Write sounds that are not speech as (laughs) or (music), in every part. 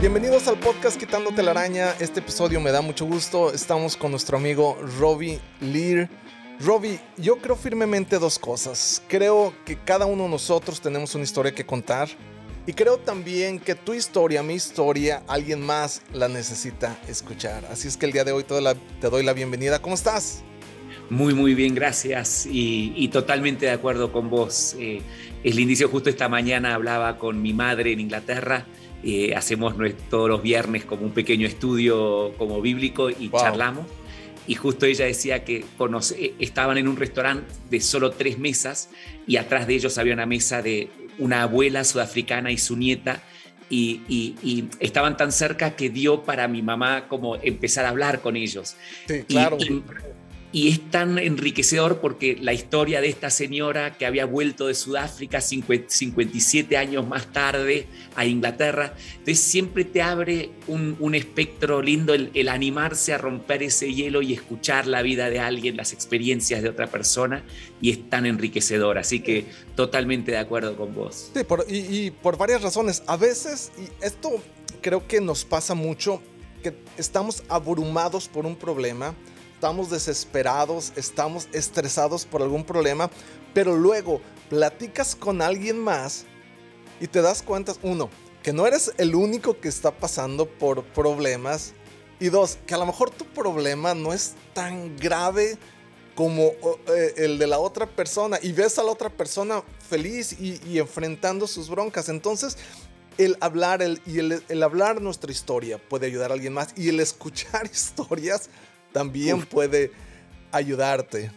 Bienvenidos al podcast Quitándote la Araña. Este episodio me da mucho gusto. Estamos con nuestro amigo Robbie Lear. Robbie, yo creo firmemente dos cosas. Creo que cada uno de nosotros tenemos una historia que contar. Y creo también que tu historia, mi historia, alguien más la necesita escuchar. Así es que el día de hoy te doy la, bienvenida. ¿Cómo estás? Muy, muy bien, gracias. Y, totalmente de acuerdo con vos. Eh, el inicio justo esta mañana hablaba con mi madre en Inglaterra eh, hacemos todos los viernes como un pequeño estudio como bíblico y charlamos. Y justo ella decía que eh, estaban en un restaurante de solo tres mesas y atrás de ellos había una mesa de una abuela sudafricana y su nieta. Y, estaban tan cerca que dio para mi mamá como empezar a hablar con ellos. Sí, claro. Y es tan enriquecedor porque la historia de esta señora que había vuelto de Sudáfrica 57 años más tarde a Inglaterra, entonces siempre te abre un, espectro lindo el, animarse a romper ese hielo y escuchar la vida de alguien, las experiencias de otra persona, y es tan enriquecedor. Así que totalmente de acuerdo con vos. Sí, y, y por varias razones. A veces, y esto creo que nos pasa mucho, que estamos abrumados por un problema estamos desesperados, estamos estresados por algún problema, pero luego platicas con alguien más y te das cuenta, uno, que no eres el único que está pasando por problemas y dos, que a lo mejor tu problema no es tan grave como eh, el de la otra persona y ves a la otra persona feliz y, enfrentando sus broncas. Entonces, el hablar el, y el, hablar nuestra historia puede ayudar a alguien más y el escuchar (laughs) historias también puede ayudarte.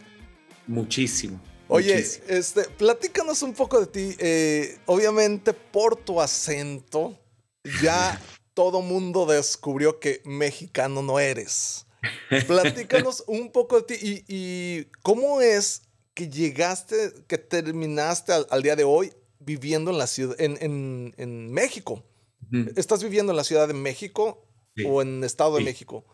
Muchísimo. Oye, este, platícanos un poco de ti. Eh, obviamente, por tu acento, ya (laughs) todo mundo descubrió que mexicano no eres. Platícanos (laughs) un poco de ti y, cómo es que llegaste, que terminaste al, día de hoy viviendo en la ciudad, en, México. ¿Estás viviendo en la Ciudad de México o en Estado de México?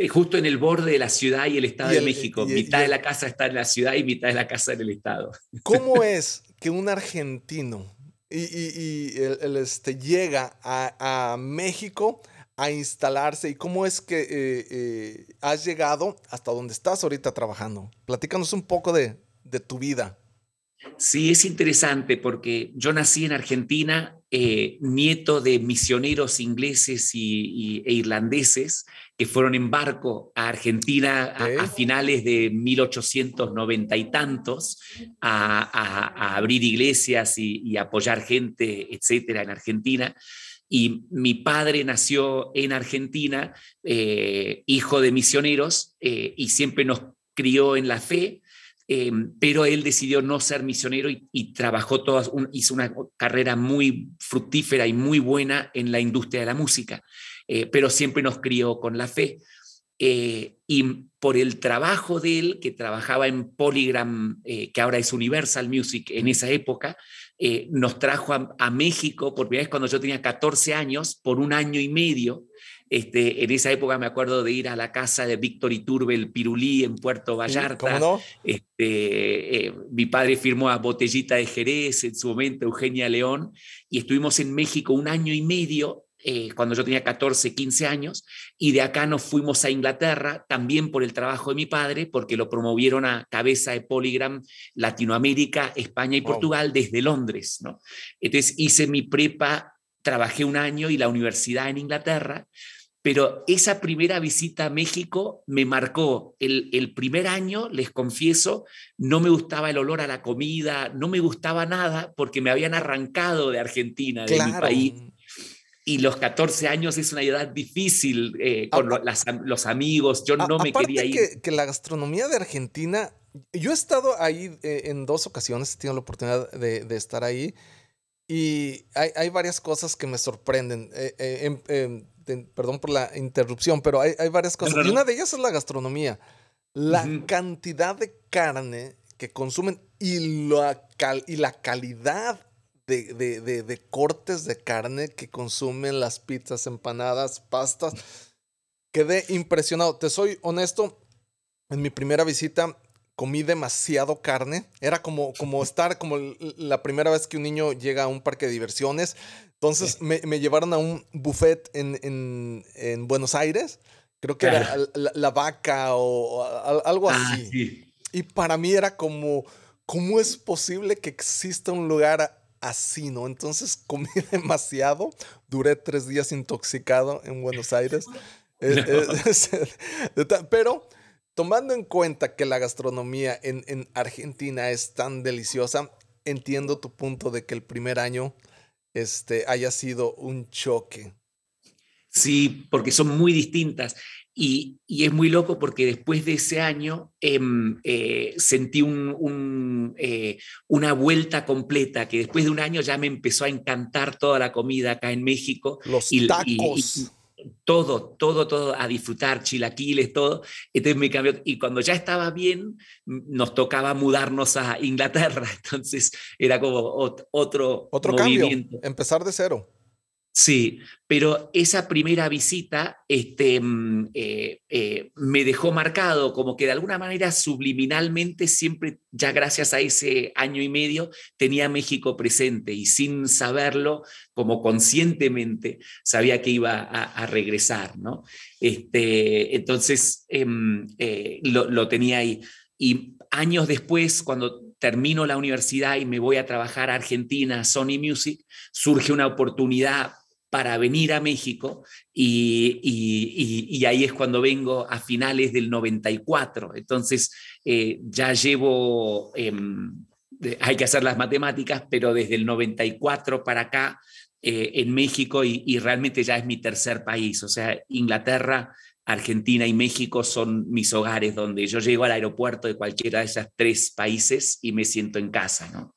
Eh, justo en el borde de la ciudad y el Estado de México. mitad de la casa está en la ciudad y mitad de la casa en el Estado. (laughs) ¿Cómo es que un argentino y, el, este, llega a, México a instalarse y cómo es que eh, eh, has llegado hasta donde estás ahorita trabajando? Platícanos un poco de, tu vida. Sí, es interesante porque yo nací en Argentina, nieto de misioneros ingleses y, e irlandeses que fueron en barco a Argentina a, finales de 1890 y tantos a, abrir iglesias y, apoyar gente, etcétera, en Argentina. Y mi padre nació en Argentina, eh, hijo de misioneros, eh, y siempre nos crió en la fe, eh, pero él decidió no ser misionero y, trabajó todas, hizo una carrera muy fructífera y muy buena en la industria de la música. Eh, pero siempre nos crió con la fe. Eh, y por el trabajo de él, que trabajaba en Polygram, eh, que ahora es Universal Music en esa época, nos trajo a, México por primera vez cuando yo tenía 14 años, por un año y medio. Este, en esa época me acuerdo de ir a la casa de Víctor Iturbe, el Pirulí, en Puerto Vallarta. no? este, mi padre firmó a Botellita de Jerez, en su momento Eugenia León, y estuvimos en México un año y medio eh, cuando yo tenía 14, 15 años, y de acá nos fuimos a Inglaterra, también por el trabajo de mi padre, porque lo promovieron a cabeza de Polygram Latinoamérica, España y Portugal desde Londres. ¿no? Entonces hice mi prepa, trabajé un año y la universidad en Inglaterra, pero esa primera visita a México me marcó. El, el, primer año, les confieso, no me gustaba el olor a la comida, no me gustaba nada porque me habían arrancado de Argentina, de mi país y los 14 años es una edad difícil eh, con los amigos, yo no me quería ir. Que, que la gastronomía de Argentina, yo he estado ahí eh, en dos ocasiones, he tenido la oportunidad de, de estar ahí y hay, hay, varias cosas que me sorprenden. Eh, em, perdón por la interrupción, pero hay, hay varias cosas. Y una de ellas es la gastronomía. La cantidad de carne que consumen y, la, y la calidad de, cortes de carne que consumen las pizzas, empanadas, pastas. Quedé impresionado. Te soy honesto, en mi primera visita comí demasiado carne. Era como, como (laughs) estar como la primera vez que un niño llega a un parque de diversiones. Entonces me, llevaron a un buffet en, Buenos Aires. Creo que era la, vaca o, algo ah, así. Y para mí era como, ¿cómo es posible que exista un lugar así, no? Entonces (laughs) comí demasiado. Duré tres días intoxicado en Buenos Aires. (laughs) pero tomando en cuenta que la gastronomía en, Argentina es tan deliciosa, entiendo tu punto de que el primer año este, haya sido un choque. Sí, porque son muy distintas. Y, es muy loco porque después de ese año em, eh, sentí eh, una vuelta completa, que después de un año ya me empezó a encantar toda la comida acá en México. Los tacos todo, todo, todo, a disfrutar, chilaquiles, todo. Entonces me cambió. Y cuando ya estaba bien, nos tocaba mudarnos a Inglaterra. (laughs) Entonces era como otro, otro movimiento. cambio, empezar de cero. Sí, pero esa primera visita este, mm, eh, eh, me dejó marcado como que de alguna manera subliminalmente siempre, ya gracias a ese año y medio, tenía México presente y sin saberlo, como conscientemente, sabía que iba a, regresar, ¿no? Este, entonces, em, eh, lo, lo tenía ahí. Y años después, cuando termino la universidad y me voy a trabajar a Argentina, Sony Music, surge una oportunidad para venir a México y, ahí es cuando vengo a finales del 94. Entonces eh, ya llevo, em, hay que hacer las matemáticas, pero desde el 94 para acá eh, en México y, realmente ya es mi tercer país. O sea, Inglaterra, Argentina y México son mis hogares donde yo llego al aeropuerto de cualquiera de esos tres países y me siento en casa.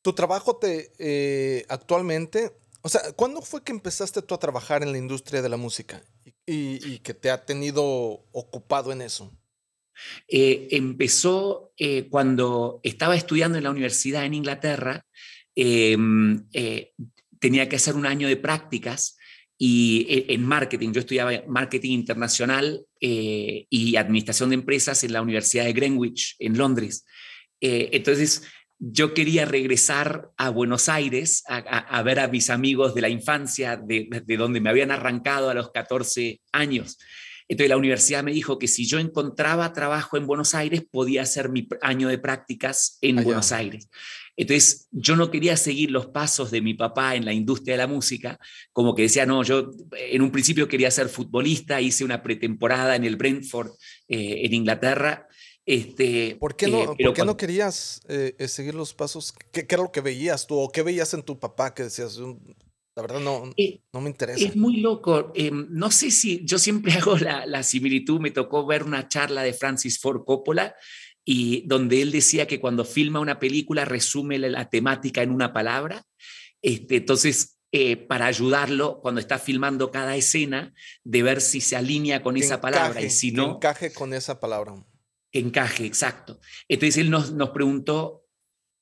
Tu trabajo te, eh, actualmente o sea, ¿cuándo fue que empezaste tú a trabajar en la industria de la música y, que te ha tenido ocupado en eso? Eh, empezó eh, cuando estaba estudiando en la universidad en Inglaterra, em, eh, tenía que hacer un año de prácticas y en marketing, yo estudiaba marketing internacional y administración de empresas en la Universidad de Greenwich, en Londres. entonces, yo quería regresar a Buenos Aires a, ver a mis amigos de la infancia, de, donde me habían arrancado a los 14 años. Entonces la universidad me dijo que si yo encontraba trabajo en Buenos Aires, podía hacer mi año de prácticas en Buenos Aires. Entonces yo no quería seguir los pasos de mi papá en la industria de la música, como que decía, no, yo en un principio quería ser futbolista, hice una pretemporada en el Brentford eh, en Inglaterra este, ¿Por qué no, eh, no querías eh, eh, seguir los pasos? ¿Qué, era lo que veías tú o qué veías en tu papá que decías, la verdad no, no me interesa? Es muy loco. no sé si yo siempre (laughs) hago la, la, similitud. Me tocó ver una charla de Francis Ford Coppola y donde él decía que cuando filma una película resume la, temática en una palabra. Este, entonces, para ayudarlo cuando está filmando cada escena, de ver si se alinea con esa palabra y si no... encaje con esa palabra encaje, exacto. Entonces él nos, nos preguntó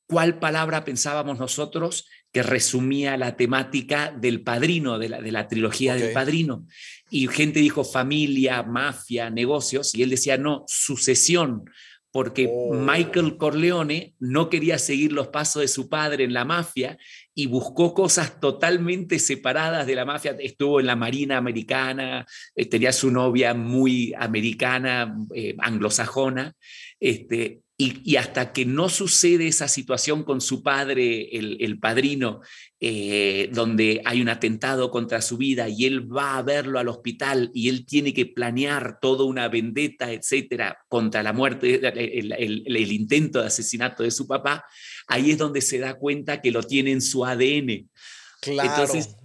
cuál palabra pensábamos nosotros que resumía la temática del padrino, de la, de la trilogía del padrino. Y gente dijo familia, mafia, negocios, y él decía, no, sucesión, porque oh. Michael Corleone no quería seguir los pasos de su padre en la mafia y buscó cosas totalmente separadas de la mafia. Estuvo en la Marina Americana, eh, tenía su novia muy americana, eh, anglosajona, este, y, hasta que no sucede esa situación con su padre, el, padrino, eh, donde hay un atentado contra su vida y él va a verlo al hospital y él tiene que planear toda una vendetta, etcétera, contra la muerte, el, intento de asesinato de su papá, ahí es donde se da cuenta que lo tiene en su ADN. Claro. Entonces,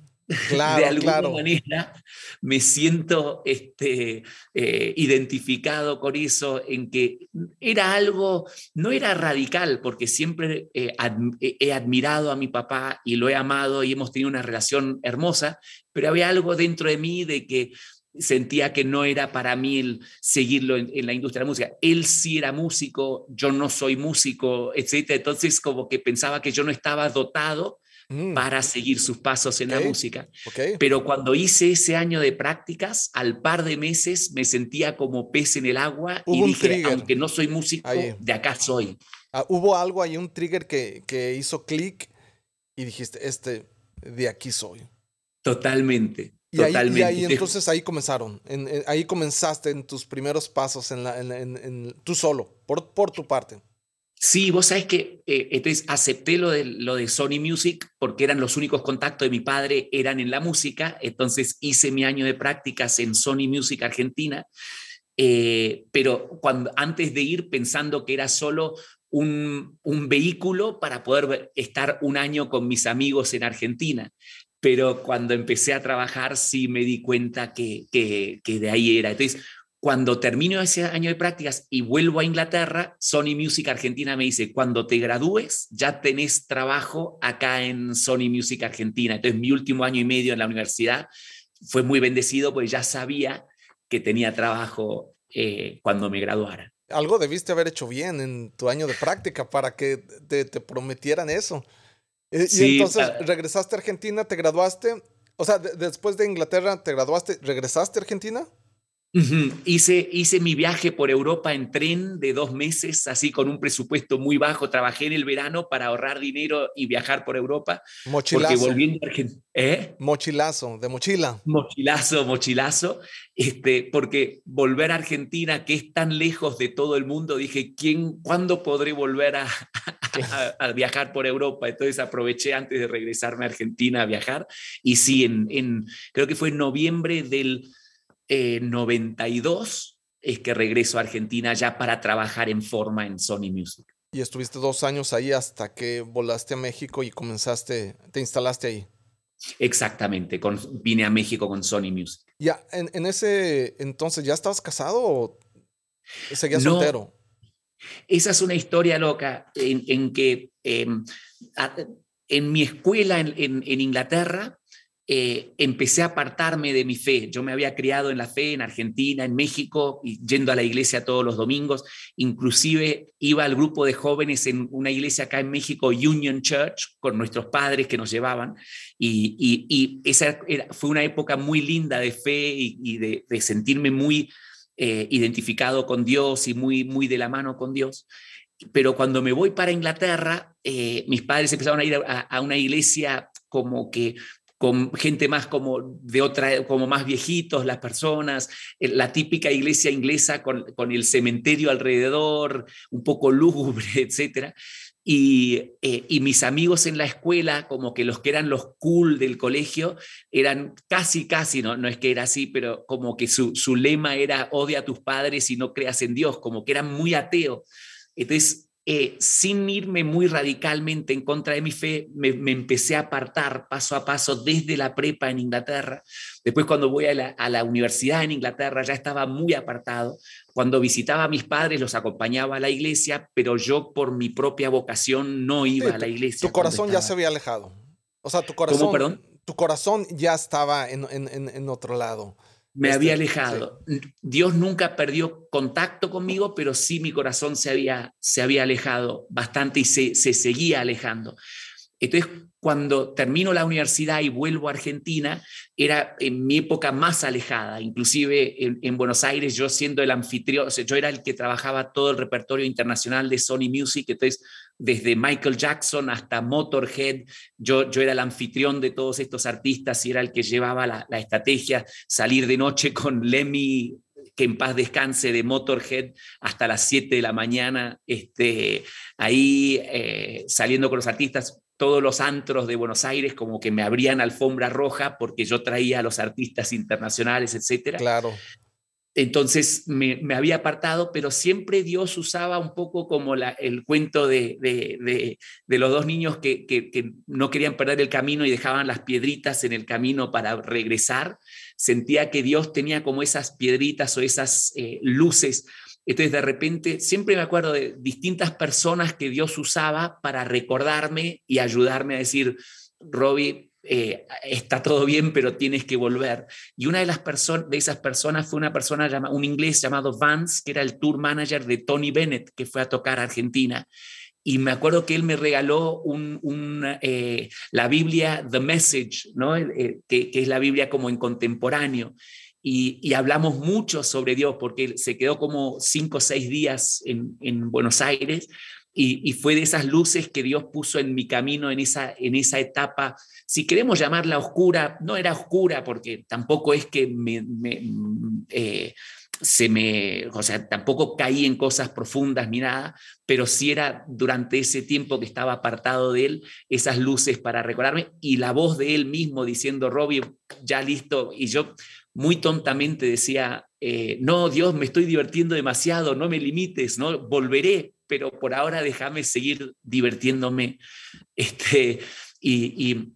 Claro, de alguna manera me siento este, eh, identificado con eso, en que era algo, no era radical, porque siempre eh, he admirado a mi papá y lo he amado y hemos tenido una relación hermosa, pero había algo dentro de mí de que sentía que no era para mí el seguirlo en, en, la industria de la música. Él sí era músico, yo no soy músico, etc. Entonces como que pensaba que yo no estaba dotado mm. para seguir sus pasos en la música. Pero cuando hice ese año de prácticas, al par de meses me sentía como pez en el agua y dije, aunque no soy músico, de acá soy. Ah, hubo algo ahí, un trigger que, que hizo clic y dijiste, este, de aquí soy. Totalmente. Y ahí, (laughs) entonces ahí comenzaron, ahí comenzaste en tus primeros pasos en, la, en, tú solo, por, por tu parte. Sí, vos sabés que eh, entonces acepté lo de, lo de Sony Music porque eran los únicos contactos de mi padre, eran en la música, entonces hice mi año de prácticas en Sony Music Argentina, eh, pero cuando, antes de ir pensando que era solo un, un, vehículo para poder estar un año con mis amigos en Argentina pero cuando empecé a trabajar sí me di cuenta que, que, de ahí era. Entonces, cuando termino ese año de prácticas y vuelvo a Inglaterra, Sony Music Argentina me dice, cuando te gradúes ya tenés trabajo acá en Sony Music Argentina. Entonces mi último año y medio en la universidad fue muy bendecido porque ya sabía que tenía trabajo eh, cuando me graduara. Algo debiste haber hecho bien en tu año de práctica para que te prometieran eso. Eh, y, entonces ah. regresaste a Argentina, te graduaste. O sea, después de Inglaterra, te graduaste, ¿regresaste a Argentina? Hice, hice mi viaje por Europa en tren de dos meses, así con un presupuesto muy bajo. Trabajé en el verano para ahorrar dinero y viajar por Europa. Mochilazo. ¿eh? Mochilazo, de mochila. Mochilazo, mochilazo. Este, porque volver a Argentina, que es tan lejos de todo el mundo, dije, ¿quién, ¿cuándo podré volver a, a, viajar por Europa? Entonces aproveché antes de regresarme a Argentina a viajar. Y sí, en, en creo que fue en noviembre del 92 eh, es que regreso a Argentina ya para trabajar en forma en Sony Music. Y estuviste dos años ahí hasta que volaste a México y comenzaste, te instalaste ahí. Exactamente, con, vine a México con Sony Music. Ya, en, ese entonces, ¿ya estabas casado o seguías soltero? Esa es una historia loca en, que em, en mi escuela en, en Inglaterra, eh, empecé a apartarme de mi fe. Yo me había criado en la fe en Argentina, en México, y yendo a la iglesia todos los domingos. Inclusive iba al grupo de jóvenes en una iglesia acá en México, Union Church, con nuestros padres que nos llevaban. Y, esa fue una época muy linda de fe y, de, sentirme muy eh, identificado con Dios y muy, muy de la mano con Dios. Pero cuando me voy para Inglaterra, eh, mis padres empezaron a ir a una iglesia como que con gente más como de otra, como más viejitos, las personas, eh, la típica iglesia inglesa con, con el cementerio alrededor, un poco lúgubre, (laughs) etc. Y, eh, y, mis amigos en la escuela, como que los que eran los cool del colegio, eran casi, casi, no, no es que era así, pero como que su, su lema era odia a tus padres y no creas en Dios, como que eran muy ateos. Entonces, eh, sin irme muy radicalmente en contra de mi fe, me, empecé a apartar paso a paso desde la prepa en Inglaterra. Después cuando voy a la, universidad en Inglaterra ya estaba muy apartado. Cuando visitaba a mis padres los acompañaba a la iglesia, pero yo por mi propia vocación no iba a la iglesia. Tu corazón ya se había alejado. O sea, tu corazón, perdón? Tu corazón ya estaba en, en otro lado me había este, alejado. Dios nunca perdió contacto conmigo, pero sí mi corazón se había, se había alejado bastante y se, se seguía alejando. Entonces, cuando termino la universidad y vuelvo a Argentina, era en mi época más alejada, inclusive en, Buenos Aires, yo siendo el anfitrión, yo era el que trabajaba todo el repertorio internacional de Sony Music, entonces desde Michael Jackson hasta Motorhead, yo, yo era el anfitrión de todos estos artistas y era el que llevaba la, estrategia, salir de noche con Lemmy que en paz descanse de Motorhead hasta las 7 de la mañana, este, ahí eh, saliendo con los artistas, todos los antros de Buenos Aires como que me abrían alfombra roja porque yo traía a los artistas internacionales, etc. Claro. Entonces me, había apartado, pero siempre Dios usaba un poco como la, el cuento de, de, de, los dos niños que, que, no querían perder el camino y dejaban las piedritas en el camino para regresar. Sentía que Dios tenía como esas piedritas o esas eh, luces entonces, de repente, siempre me acuerdo de distintas personas que Dios usaba para recordarme y ayudarme a decir, Robbie, eh, está todo bien, pero tienes que volver. Y una de, las de esas personas fue una persona, un inglés llamado Vance, que era el tour manager de Tony Bennett, que fue a tocar a Argentina. y me acuerdo que él me regaló un, eh, la Biblia The Message, ¿no? que, que, es la Biblia como en contemporáneo. Y, hablamos mucho sobre Dios porque se quedó como cinco o seis días en Buenos Aires y, fue de esas luces que Dios puso en mi camino en esa, en esa etapa. Si queremos llamarla oscura, no era oscura porque tampoco es que eh, se me, o sea, tampoco caí en cosas profundas ni nada, pero sí era durante ese tiempo que estaba apartado de él, esas luces para recordarme y la voz de él mismo diciendo, Robbie, ya listo, y yo muy tontamente decía, eh, no, Dios, me estoy divirtiendo demasiado, no me limites, no, volveré, pero por ahora déjame seguir divirtiéndome. Este, y, y,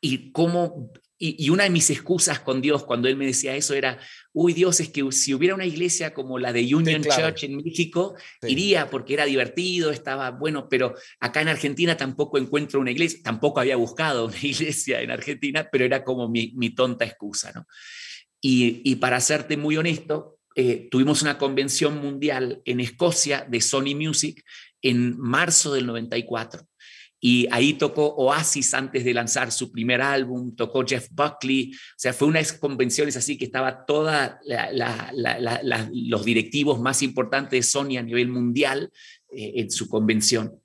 y cómo y, una de mis excusas con Dios cuando Él me decía eso era, uy Dios, es que si hubiera una iglesia como la de Union Church en México, iría porque era divertido, estaba bueno, pero acá en Argentina tampoco encuentro una iglesia, tampoco había buscado una (laughs) iglesia en Argentina, pero era como mi, tonta excusa, ¿no? Y, para serte muy honesto, eh, tuvimos una convención mundial en Escocia de Sony Music en marzo del 94 y ahí tocó Oasis antes de lanzar su primer álbum, tocó Jeff Buckley, o sea, fue una convenciones así que estaba toda los directivos más importantes de Sony a nivel mundial eh, en su convención.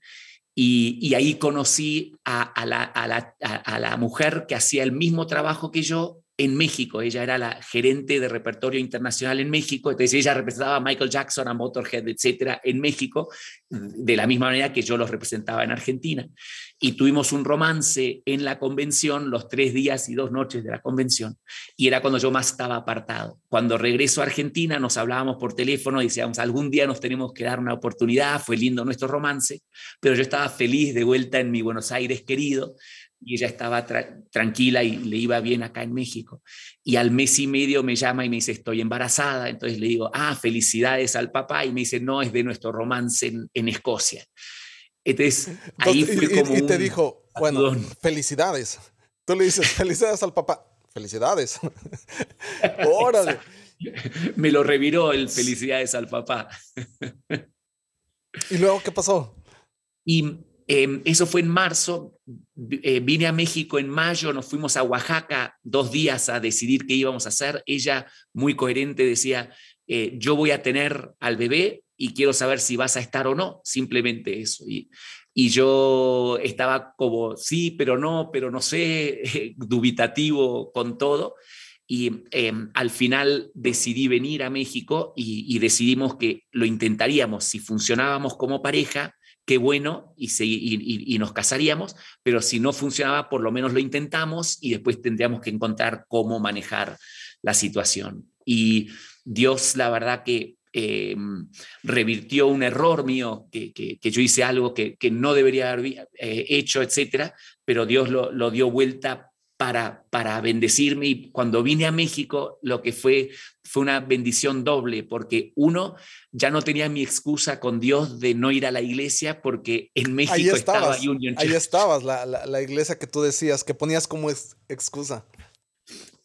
Y, ahí conocí a, la, a la mujer que hacía el mismo trabajo que yo en México. Ella era la gerente de repertorio internacional en México, entonces ella representaba a Michael Jackson, a Motorhead, etcétera, en México, de la misma manera que yo los representaba en Argentina. Y tuvimos un romance en la convención, los tres días y dos noches de la convención, y era cuando yo más estaba apartado. Cuando regreso a Argentina, nos hablábamos por teléfono y decíamos, algún día nos tenemos que dar una oportunidad, fue lindo nuestro romance, pero yo estaba feliz de vuelta en mi Buenos Aires querido y ella estaba tranquila y le iba bien acá en México. Y al mes y medio me llama y me dice, estoy embarazada. Entonces le digo, ah, felicidades al papá. Y me dice, no, es de nuestro romance en, Escocia. Entonces, ahí fue como. Y, te dijo, bueno, felicidades. Tú le dices, felicidades al papá. Felicidades. (laughs) Órale. me lo reviró el felicidades al papá. ¿Y luego qué pasó? Y Em, eso fue en marzo, eh, vine a México en mayo, nos fuimos a Oaxaca dos días a decidir qué íbamos a hacer. Ella, muy coherente, decía, eh, yo voy a tener al bebé y quiero saber si vas a estar o no, simplemente eso. Y, y yo estaba como, sí, pero no, pero no sé, (laughs) dubitativo con todo. Y em, al final decidí venir a México y, decidimos que lo intentaríamos. Si funcionábamos como pareja, qué bueno y, y, nos casaríamos, pero si no funcionaba, por lo menos lo intentamos y después tendríamos que encontrar cómo manejar la situación. Y Dios, la verdad que eh, revirtió un error mío, que, que, yo hice algo que, que no debería haber eh, hecho, etcétera, pero Dios lo, lo dio vuelta para, para bendecirme y cuando vine a México lo que fue fue una bendición doble porque uno ya no tenía mi excusa con Dios de no ir a la iglesia porque en México estaba Union Church. Ahí estabas, la, la, iglesia que tú decías, que ponías como excusa.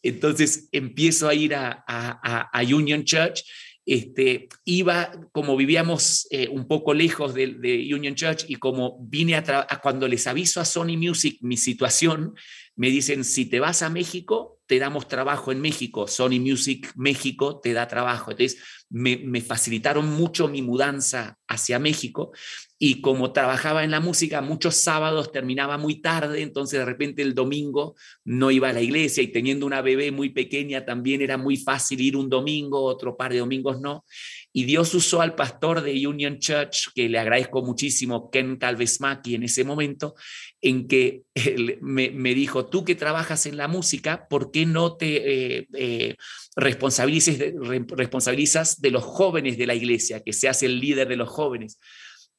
Entonces empiezo a ir a, a, a Union Church este, iba, como vivíamos eh, un poco lejos de, Union Church y como vine a, cuando les aviso a Sony Music mi situación, me dicen, si te vas a México, te damos trabajo en México, Sony Music México te da trabajo. Entonces, me, me facilitaron mucho mi mudanza hacia México y como trabajaba en la música, muchos sábados terminaba muy tarde, entonces de repente el domingo no iba a la iglesia y teniendo una bebé muy pequeña también era muy fácil ir un domingo, otro par de domingos no. Y Dios usó al pastor de Union Church, que le agradezco muchísimo, Ken Calvesmaki en ese momento, en que me, dijo, tú que trabajas en la música, ¿por qué no te eh, eh, responsabilizas de los jóvenes de la iglesia, que seas el líder de los jóvenes?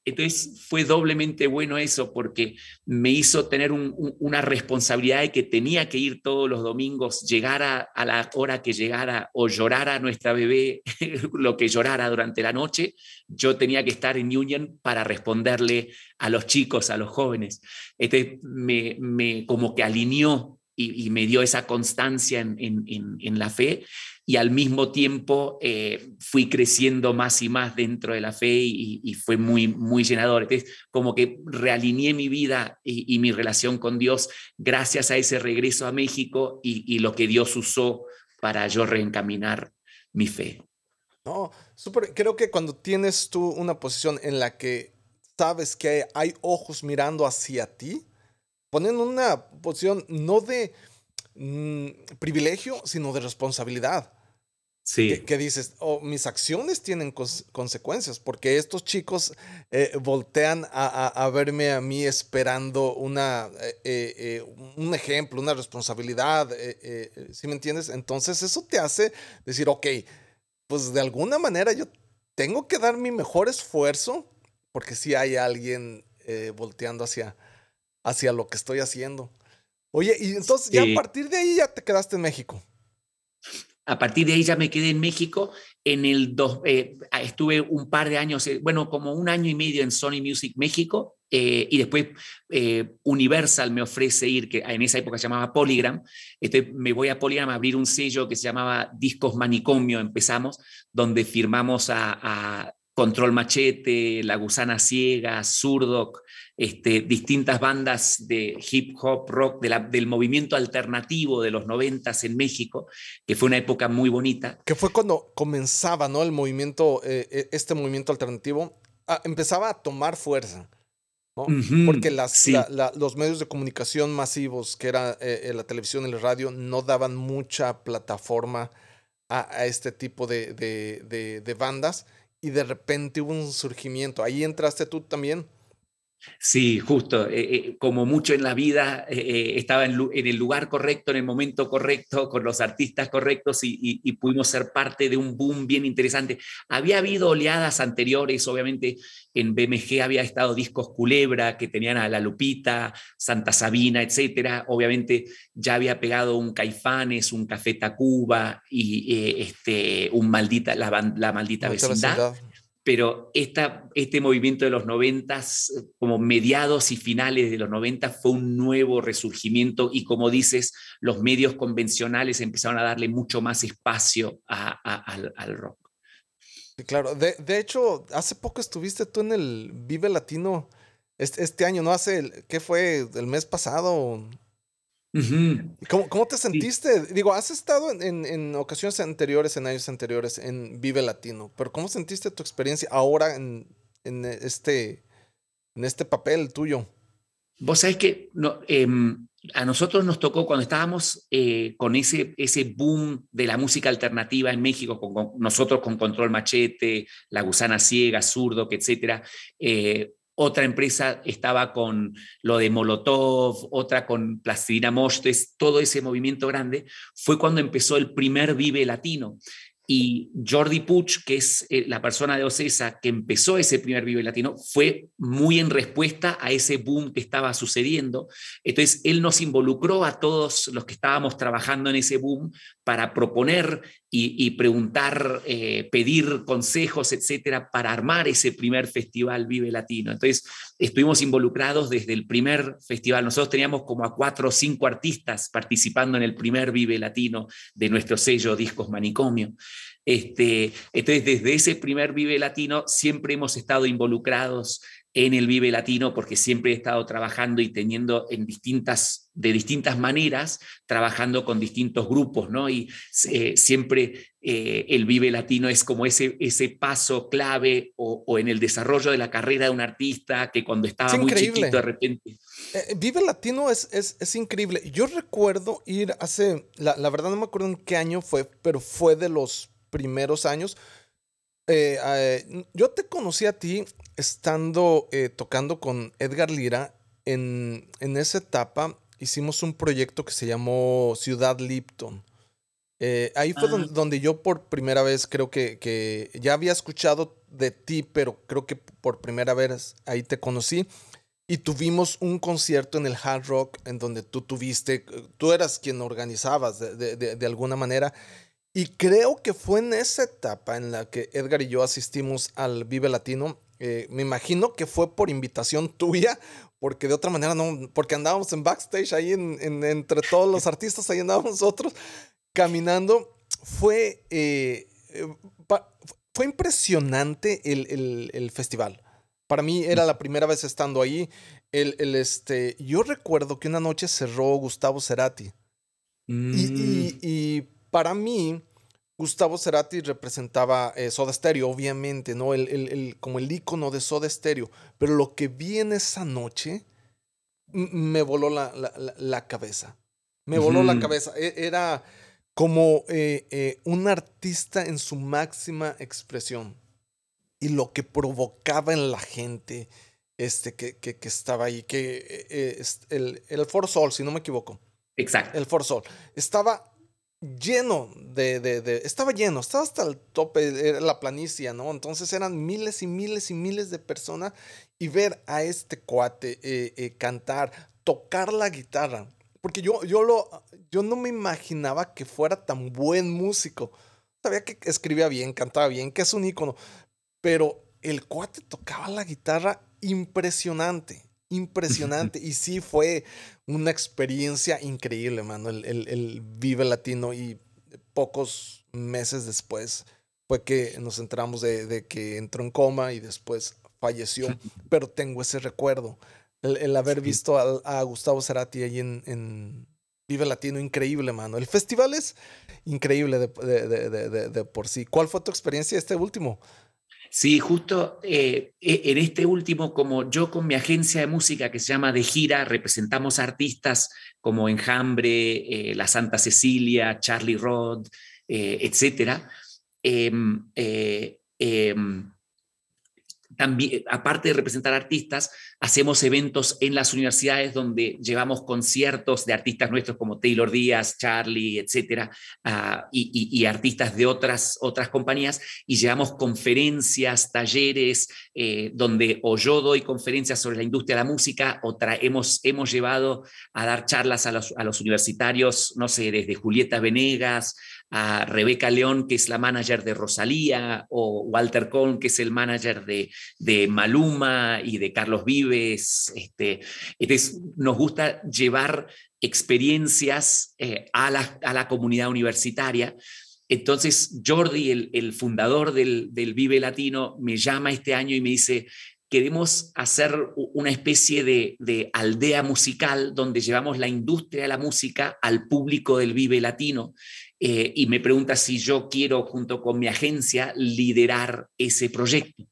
Entonces fue doblemente bueno eso porque me hizo tener una responsabilidad de que tenía que ir todos los domingos, llegar a, la hora que llegara o llorar a nuestra bebé (laughs) lo que llorara durante la noche, yo tenía que estar en Union para responderle a los chicos, a los jóvenes. Entonces me, como que alineó y, me dio esa constancia en, la fe y al mismo tiempo eh, fui creciendo más y más dentro de la fe y, fue muy, muy llenador. Entonces, como que realineé mi vida y, mi relación con Dios gracias a ese regreso a México y, lo que Dios usó para yo reencaminar mi fe. No, súper. Creo que cuando tienes tú una posición en la que sabes que hay ojos mirando hacia ti, ponen una posición no de mm, privilegio, sino de responsabilidad. Sí. Que, dices, oh, mis acciones tienen consecuencias, porque estos chicos eh, voltean a, verme a mí esperando una, eh, eh, un ejemplo, una responsabilidad, ¿sí me entiendes? Entonces eso te hace decir, ok, pues de alguna manera yo tengo que dar mi mejor esfuerzo, porque si hay alguien volteando hacia, hacia lo que estoy haciendo. Oye, y entonces ya a partir de ahí ya te quedaste en México. A partir de ahí ya me quedé en México. En el dos, eh, estuve un par de años, eh, bueno, como un año y medio en Sony Music México. Eh, y después Universal me ofrece ir, que en esa época se llamaba Polygram. Me voy a Polygram a abrir un sello que se llamaba Discos Manicomio, empezamos, donde firmamos a, a Control Machete, La Gusana Ciega, Surdoc, este, distintas bandas de hip hop, rock, del movimiento alternativo de los noventas en México, que fue una época muy bonita. Que fue cuando comenzaba, ¿no? El movimiento, eh, eh, este movimiento alternativo, ah, empezaba a tomar fuerza. ¿no? Porque las, los medios de comunicación masivos, que era eh, la televisión y el radio, no daban mucha plataforma a, este tipo de, de bandas y de repente hubo un surgimiento. Ahí entraste tú también. Sí, justo. Eh, eh, como mucho en la vida, eh, estaba en, el lugar correcto, en el momento correcto, con los artistas correctos y, pudimos ser parte de un boom bien interesante. Había habido oleadas anteriores, obviamente en BMG había estado discos Culebra, que tenían a La Lupita, Santa Sabina, etcétera. Obviamente ya había pegado un Caifanes, un Café Tacuba y este, un maldita, la, maldita vecindad pero este movimiento de los noventas, como mediados y finales de los noventas, fue un nuevo resurgimiento y como dices, los medios convencionales empezaron a darle mucho más espacio al, rock. claro, de, hecho, hace poco estuviste tú en el Vive Latino este, este año, ¿no? Hace, ¿qué fue? ¿El mes pasado? ¿Cómo, te sentiste? Digo, has estado en, ocasiones anteriores, en años anteriores, en Vive Latino, pero ¿cómo sentiste tu experiencia ahora en, este, en este papel tuyo? Vos sabés que no, em, a nosotros nos tocó cuando estábamos eh, con ese, ese boom de la música alternativa en México, con, nosotros con Control Machete, La Gusana Ciega, Zurdo, etcétera, eh, otra empresa estaba con lo de Molotov, otra con Plastilina Mostes, todo ese movimiento grande, fue cuando empezó el primer Vive Latino. Y Jordi Puch, que es eh, la persona de Ocesa que empezó ese primer Vive Latino, fue muy en respuesta a ese boom que estaba sucediendo. Entonces, él nos involucró a todos los que estábamos trabajando en ese boom para proponer y, preguntar, eh, pedir consejos, etcétera, para armar ese primer festival Vive Latino. Entonces, estuvimos involucrados desde el primer festival. Nosotros teníamos como a cuatro o cinco artistas participando en el primer Vive Latino de nuestro sello Discos Manicomio. Este, entonces, desde ese primer Vive Latino siempre hemos estado involucrados en el Vive Latino porque siempre he estado trabajando y teniendo en distintas, de distintas maneras, trabajando con distintos grupos, ¿no? Y eh, siempre eh, el Vive Latino es como ese, ese paso clave o, en el desarrollo de la carrera de un artista que cuando estaba muy chiquito de repente... Eh, Vive Latino es, es, es, increíble. Yo recuerdo ir hace, la, la verdad no me acuerdo en qué año fue, pero fue de los primeros años eh, eh, yo te conocí a ti estando eh, tocando con Edgar Lira. En, esa etapa hicimos un proyecto que se llamó Ciudad Lipton. ahí fue ah. donde, yo por primera vez creo que, que, ya había escuchado de ti, pero creo que por primera vez ahí te conocí. Y tuvimos un concierto en el Hard Rock en donde tú tuviste, tú eras quien organizabas de, de alguna manera. Y creo que fue en esa etapa en la que Edgar y yo asistimos al Vive Latino. Eh, me imagino que fue por invitación (laughs) tuya, porque de otra manera no, porque andábamos en backstage ahí en, entre todos los (laughs) artistas, ahí andábamos nosotros caminando. Fue, eh, eh, fue impresionante el, festival. Para mí era la primera vez estando ahí. El, este, yo recuerdo que una noche cerró Gustavo Cerati. Y, mm. y, para mí, Gustavo Cerati representaba eh, Soda Stereo, obviamente, ¿no? El, el, como el icono de Soda Stereo. Pero lo que vi en esa noche me voló la, la, cabeza. Me voló la cabeza. E, era como eh, eh, un artista en su máxima expresión. Y lo que provocaba en la gente este, que, que, estaba ahí, que el, el For Sol, si no me equivoco. Exacto. El For Sol. Estaba lleno de, de, estaba lleno, estaba hasta el tope, era la planicie, ¿no? Entonces eran miles y miles y miles de personas y ver a este cuate eh, eh, cantar, tocar la guitarra, porque yo, yo, lo, yo no me imaginaba que fuera tan buen músico. Sabía que escribía bien, cantaba bien, que es un ícono, pero el cuate tocaba la guitarra impresionante impresionante. (laughs) y sí fue una experiencia increíble, mano. El, Vive Latino y pocos meses después fue que nos enteramos de, que entró en coma y después falleció. Pero tengo ese recuerdo. El, haber visto a, Gustavo Cerati ahí en, Vive Latino, increíble, mano. El festival es increíble de, de por sí. ¿Cuál fue tu experiencia este último? Sí, justo eh, e, en este último, como yo con mi agencia de música que se llama De Gira, representamos artistas como Enjambre, eh, La Santa Cecilia, Charlie Rod, eh, etc. También, aparte de representar artistas, hacemos eventos en las universidades donde llevamos conciertos de artistas nuestros como Taylor Díaz, Charlie, etcétera, ah, y, artistas de otras, otras compañías, y llevamos conferencias, talleres, eh, donde o yo doy conferencias sobre la industria de la música, o hemos, hemos llevado a dar charlas a los, a los universitarios, no sé, desde Julieta Venegas a Rebeca León, que es la manager de Rosalía, o Walter Cohn, que es el manager de, de Maluma y de Carlos Vives. Este, entonces, nos gusta llevar experiencias eh, a, la, a, la, comunidad universitaria. Entonces, Jordi, el, el fundador del, del Vive Latino, me llama este año y me dice, queremos hacer una especie de, de, aldea musical donde llevamos la industria de la música al público del Vive Latino. Eh, y me pregunta si yo quiero, junto con mi agencia, liderar ese proyecto.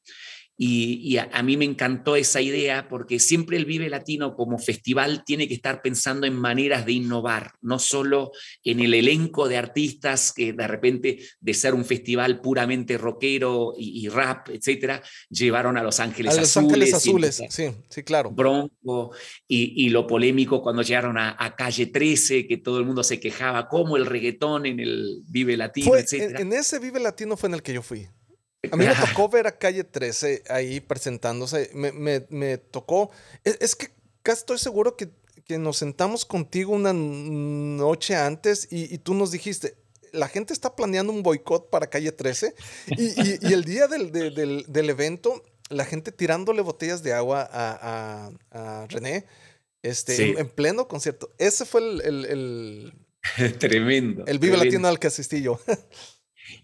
Y, a, mí me encantó esa idea porque siempre el Vive Latino como festival tiene que estar pensando en maneras de innovar, no solo en el elenco de artistas que de repente de ser un festival puramente rockero y, rap, etcétera, llevaron a Los Ángeles a Los Ángeles Azules, sí, sí, claro. Bronco y, lo polémico cuando llegaron a, Calle 13, que todo el mundo se quejaba, como el reggaetón en el Vive Latino, etcétera. en ese Vive Latino fue en el que yo fui. A mí me tocó ver a Calle 13 ahí presentándose. Me, me, me tocó. Es, que casi estoy seguro que, que, nos sentamos contigo una noche antes y, y, tú nos dijiste. La gente está planeando un boicot para Calle 13 y, y, el día del, del, del, evento, la gente tirándole botellas de agua a, a, a René este, en, pleno concierto. Ese fue el. el, el (laughs) tremendo. El Vive Latino al que asistí yo. (laughs)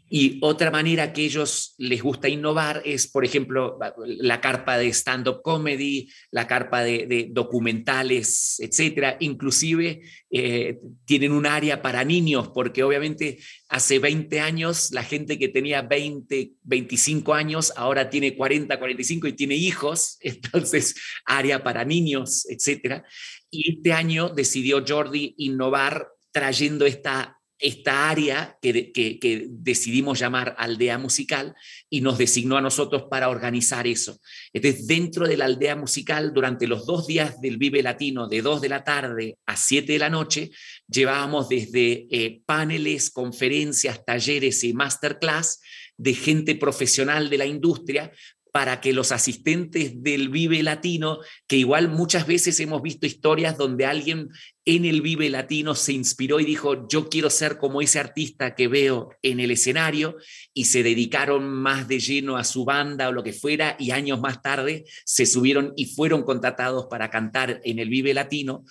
Y otra manera que ellos les gusta innovar es, por ejemplo, la carpa de stand-up comedy, la carpa de, documentales, etcétera. Inclusive eh, tienen un área para niños, porque obviamente hace 20 años la gente que tenía 20, 25 años ahora tiene 40, 45 y tiene hijos, (laughs) entonces área para niños, etcétera. Y este año decidió Jordi innovar trayendo esta esta área que, decidimos llamar aldea musical y nos designó a nosotros para organizar eso. Entonces, dentro de la aldea musical, durante los dos días del Vive Latino, de 2 de la tarde a 7 de la noche, llevábamos desde eh, paneles, conferencias, talleres y masterclass de gente profesional de la industria para que los asistentes del Vive Latino, que igual muchas veces hemos visto historias donde alguien en el Vive Latino se inspiró y dijo, yo quiero ser como ese artista que veo en el escenario, y se dedicaron más de lleno a su banda o lo que fuera, y años más tarde se subieron y fueron contratados para cantar en el Vive Latino,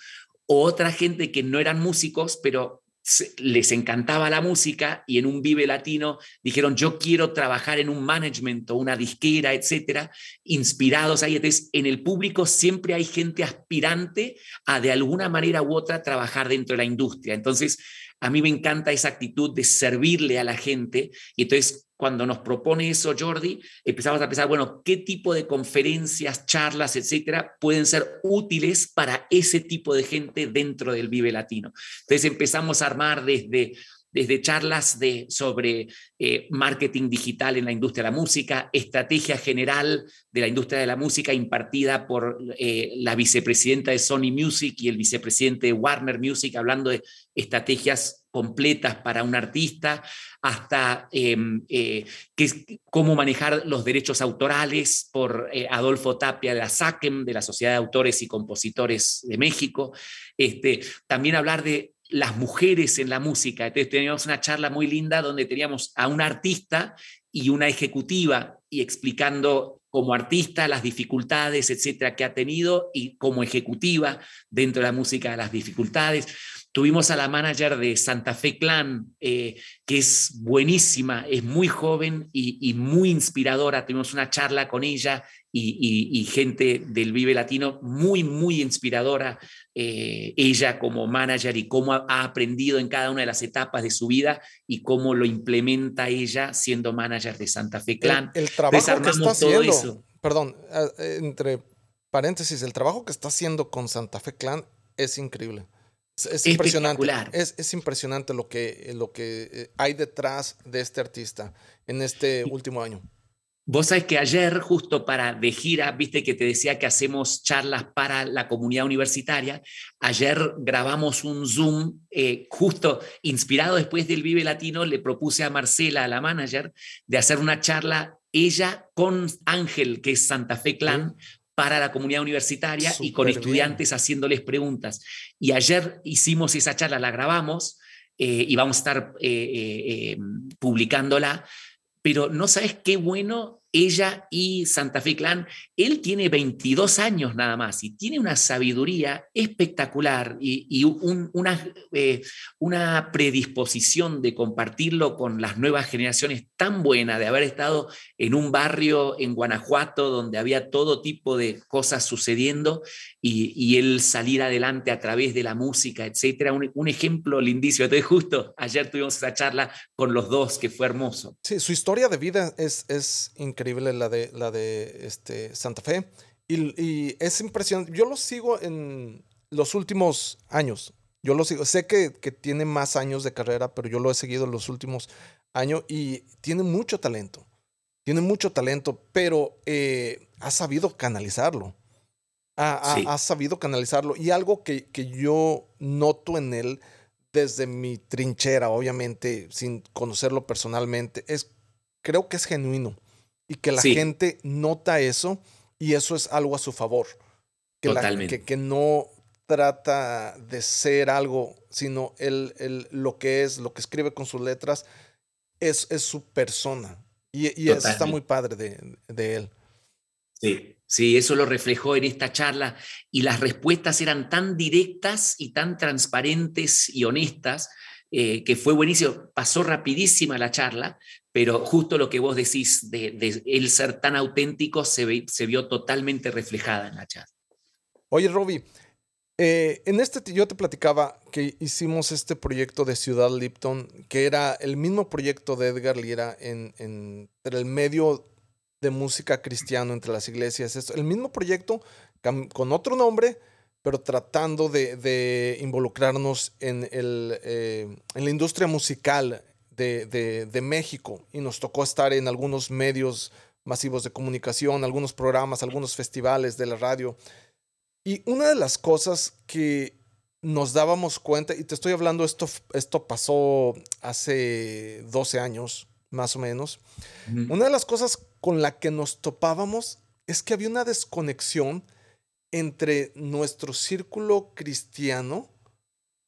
o otra gente que no eran músicos, pero les encantaba la música y en un Vive Latino dijeron, yo quiero trabajar en un management o una disquera, etcétera, inspirados ahí. Entonces, en el público siempre hay gente aspirante a de alguna manera u otra trabajar dentro de la industria. Entonces, a mí me encanta esa actitud de servirle a la gente y entonces cuando nos propone eso Jordi, empezamos a pensar, bueno, ¿qué tipo de conferencias, charlas, etcétera, pueden ser útiles para ese tipo de gente dentro del Vive Latino? Entonces empezamos a armar desde desde charlas de, sobre eh, marketing digital en la industria de la música, estrategia general de la industria de la música impartida por eh, la vicepresidenta de Sony Music y el vicepresidente de Warner Music, hablando de estrategias completas para un artista, hasta em, eh, cómo manejar los derechos autorales por Adolfo Tapia de la SACEM, de la Sociedad de Autores y Compositores de México. Este, también hablar de las mujeres en la música. Entonces teníamos una charla muy linda donde teníamos a una artista y una ejecutiva y explicando como artista las dificultades, etcétera, que ha tenido y como ejecutiva dentro de la música las dificultades. Tuvimos a la manager de Santa Fe Clan, eh, que es buenísima, es muy joven y, muy inspiradora. Tuvimos una charla con ella y, gente del Vive Latino muy, muy inspiradora. Eh, ella como manager y cómo ha, aprendido en cada una de las etapas de su vida y cómo lo implementa ella siendo manager de Santa Fe Clan. El, trabajo que está haciendo, perdón, eh, entre paréntesis, el trabajo que está haciendo con Santa Fe Clan es increíble. Es, impresionante. Es, es, impresionante lo que, lo que eh, hay detrás de este artista en este último año. Vos sabés que ayer, justo para de gira, viste que te decía que hacemos charlas para la comunidad universitaria. Ayer grabamos un Zoom, eh, justo inspirado después del Vive Latino, le propuse a Marcela, a la manager, de hacer una charla ella con Ángel, que es Santa Fe Clan, para la comunidad universitaria y con estudiantes haciéndoles preguntas. Y ayer hicimos esa charla, la grabamos eh, y vamos a estar eh, eh, publicándola, pero no sabes qué bueno ella y Santa Fe Clan, él tiene 22 años nada más y tiene una sabiduría espectacular y, una, eh, una predisposición de compartirlo con las nuevas generaciones tan buena, de haber estado en un barrio en Guanajuato donde había todo tipo de cosas sucediendo y, él salir adelante a través de la música, etcétera. Un, ejemplo lindísimo. Entonces, justo ayer tuvimos esa charla con los dos que fue hermoso. Sí, su historia de vida es, es increíble increíble la de, la de este, Santa Fe. Y, es impresionante. Yo lo sigo en los últimos años. Yo lo sigo. Sé que, que, tiene más años de carrera, pero yo lo he seguido en los últimos años y tiene mucho talento. Tiene mucho talento, pero eh, ha sabido canalizarlo. Ha, ha, sabido canalizarlo. Y algo que, que yo noto en él desde mi trinchera, obviamente, sin conocerlo personalmente, es creo que es genuino y que la gente nota eso y eso es algo a su favor. Que, Totalmente. que, no trata de ser algo, sino el, lo que es, lo que escribe con sus letras, es, es su persona. Y, y eso está muy padre de, de él. Sí, sí, eso lo reflejó en esta charla y las respuestas eran tan directas y tan transparentes y honestas eh, que fue buenísimo. Pasó rapidísima la charla, pero justo lo que vos decís de, de el ser tan auténtico se, se vio totalmente reflejada en la chat. Oye, Robbie, eh, en este yo te platicaba que hicimos este proyecto de Ciudad Lipton, que era el mismo proyecto de Edgar Lira en, en el medio de música cristiano entre las iglesias. Esto, el mismo proyecto con otro nombre, pero tratando de, de involucrarnos en, el, eh, en la industria musical de, México. Y nos tocó estar en algunos medios masivos de comunicación, algunos programas, algunos festivales de la radio. Y una de las cosas que nos dábamos cuenta, y te estoy hablando, esto, esto pasó hace 12 años, más o menos, una de las cosas con la que nos topábamos es que había una desconexión entre nuestro círculo cristiano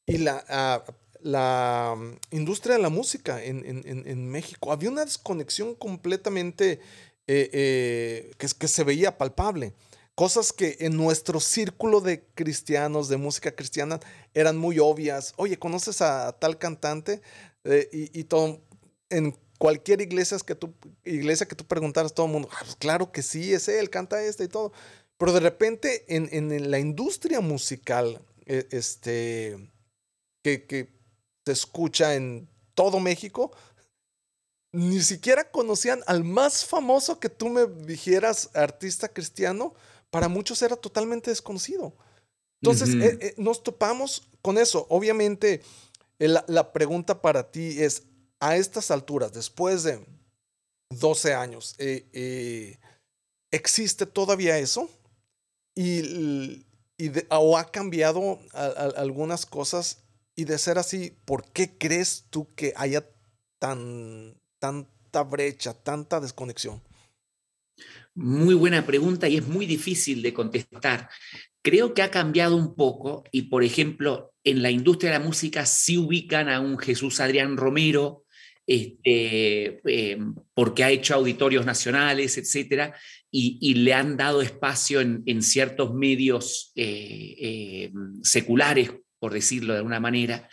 y la, ah, la mm, industria de la música en, México. Había una desconexión completamente eh, eh, que, se veía palpable. Cosas que en nuestro círculo de cristianos, de música cristiana, eran muy obvias. Oye, ¿conoces a tal cantante? Eh, y, todo, en cualquier iglesia que tú, iglesia que tú preguntaras, todo el mundo, ah, pues claro que sí, es él, canta este y todo. Pero de repente en, la industria musical, este, que, que se escucha en todo México, ni siquiera conocían al más famoso que tú me dijeras artista cristiano, para muchos era totalmente desconocido. Entonces, eh, eh, nos topamos con eso. Obviamente, la, pregunta para ti es, a estas alturas, después de 12 años, eh, ¿existe todavía eso? Y, ¿O ha cambiado algunas cosas? Y de ser así, ¿por qué crees tú que haya tan, tanta brecha, tanta desconexión? Muy buena pregunta y es muy difícil de contestar. Creo que ha cambiado un poco y, por ejemplo, en la industria de la música sí ubican a un Jesús Adrián Romero, este, em, porque ha hecho auditorios nacionales, etcétera, y, le han dado espacio en, ciertos medios eh, em, seculares, por decirlo de alguna manera.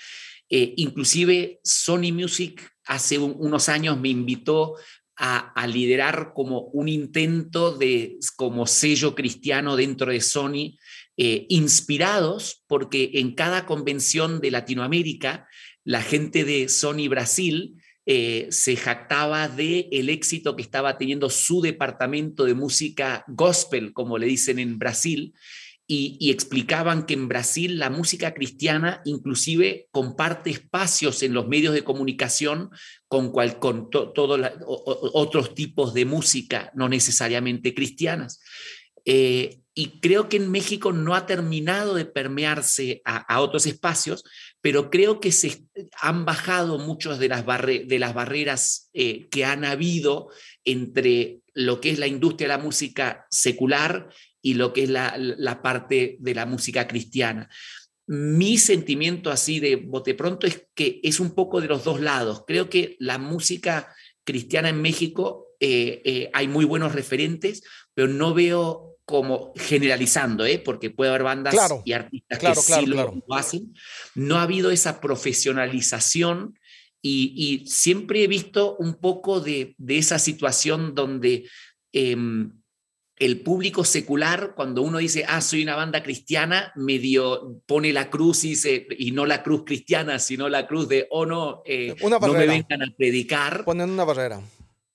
Eh, inclusive Sony Music hace unos años me invitó a, liderar como un intento de como sello cristiano dentro de Sony, eh, inspirados porque en cada convención de Latinoamérica, la gente de Sony Brasil eh, se jactaba de el éxito que estaba teniendo su departamento de música gospel, como le dicen en Brasil, y, explicaban que en Brasil la música cristiana inclusive comparte espacios en los medios de comunicación con, cual, con todos otros tipos de música, no necesariamente cristianas. Eh, y creo que en México no ha terminado de permearse a, otros espacios, pero creo que se han bajado muchas de las, de las barreras eh, que han habido entre lo que es la industria de la música secular y lo que es la, parte de la música cristiana. Mi sentimiento así de bote pronto es que es un poco de los dos lados. Creo que la música cristiana en México eh, eh, hay muy buenos referentes, pero no veo como generalizando, ¿eh? porque puede haber bandas y artistas que sí lo, hacen. No ha habido esa profesionalización y, siempre he visto un poco de, esa situación donde em, el público secular, cuando uno dice, ah, soy una banda cristiana, medio pone la cruz y, y no la cruz cristiana, sino la cruz de, oh no, eh, no me vengan a predicar. Ponen una barrera.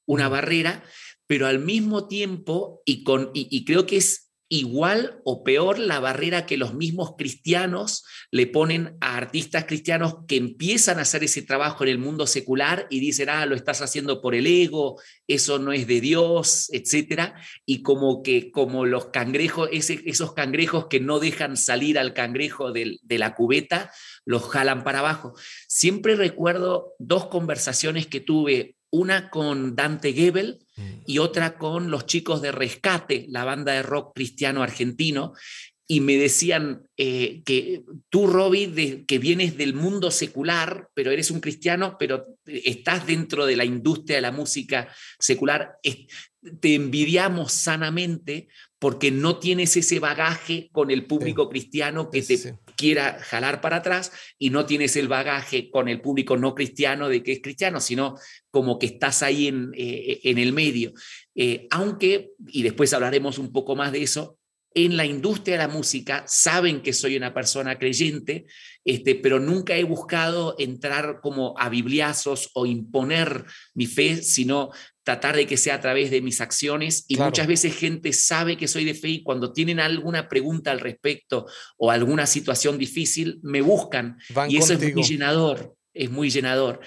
Una barrera, pero al mismo tiempo, y, con, y creo que es igual o peor la barrera que los mismos cristianos le ponen a artistas cristianos que empiezan a hacer ese trabajo en el mundo secular y dicen, ah, lo estás haciendo por el ego, eso no es de Dios, etcétera, y como que como los cangrejos, esos cangrejos que no dejan salir al cangrejo de la cubeta, los jalan para abajo. Siempre recuerdo dos conversaciones que tuve una con Dante Gebel y otra con los chicos de Rescate, la banda de rock cristiano argentino, y me decían eh, que tú, Robbie, que vienes del mundo secular, pero eres un cristiano, pero estás dentro de la industria de la música secular, te envidiamos sanamente porque no tienes ese bagaje con el público cristiano que te quiera jalar para atrás y no tienes el bagaje con el público no cristiano de que es cristiano, sino como que estás ahí en, eh, en el medio. Eh, aunque, y después hablaremos un poco más de eso, en la industria de la música saben que soy una persona creyente, este, pero nunca he buscado entrar como a bibliazos o imponer mi fe, sino tratar de que sea a través de mis acciones. Y muchas veces gente sabe que soy de fe y cuando tienen alguna pregunta al respecto o alguna situación difícil, me buscan. y eso es muy llenador, es muy llenador.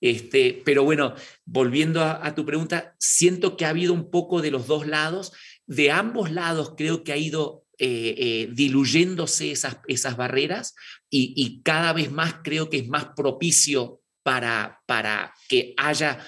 Este, pero bueno, volviendo a, tu pregunta, siento que ha habido un poco de los dos lados. De ambos lados creo que ha ido eh, eh, diluyéndose esas, esas barreras y, y, cada vez más creo que es más propicio para, para que haya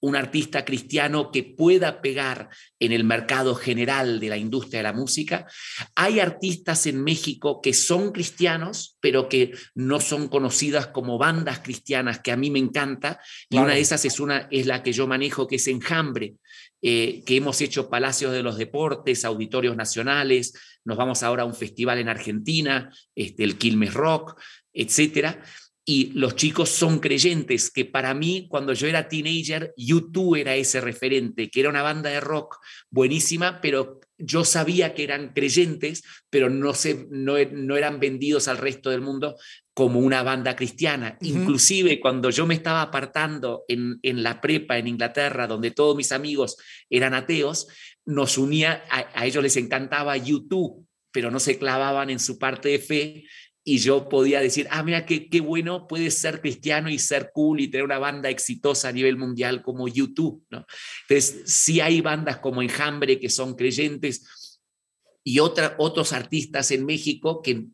un artista cristiano que pueda pegar en el mercado general de la industria de la música. Hay artistas en México que son cristianos, pero que no son conocidas como bandas cristianas, que a mí me encanta, y una de esas es, una, es la que yo manejo, que es Enjambre, eh, que hemos hecho Palacios de los Deportes, Auditorios Nacionales, nos vamos ahora a un festival en Argentina, este, el Quilmes Rock, etcétera. Y los chicos son creyentes, que para mí cuando yo era teenager, YouTube era ese referente, que era una banda de rock buenísima, pero yo sabía que eran creyentes, pero no, se, no, no eran vendidos al resto del mundo como una banda cristiana. Inclusive cuando yo me estaba apartando en, en, la prepa en Inglaterra, donde todos mis amigos eran ateos, nos unía, a, a ellos les encantaba YouTube, pero no se clavaban en su parte de fe y yo podía decir, ah, mira, qué, qué bueno puede ser cristiano y ser cool y tener una banda exitosa a nivel mundial como YouTube, ¿no? Entonces, sí hay bandas como Enjambre que son creyentes y otra, otros artistas en México que eh,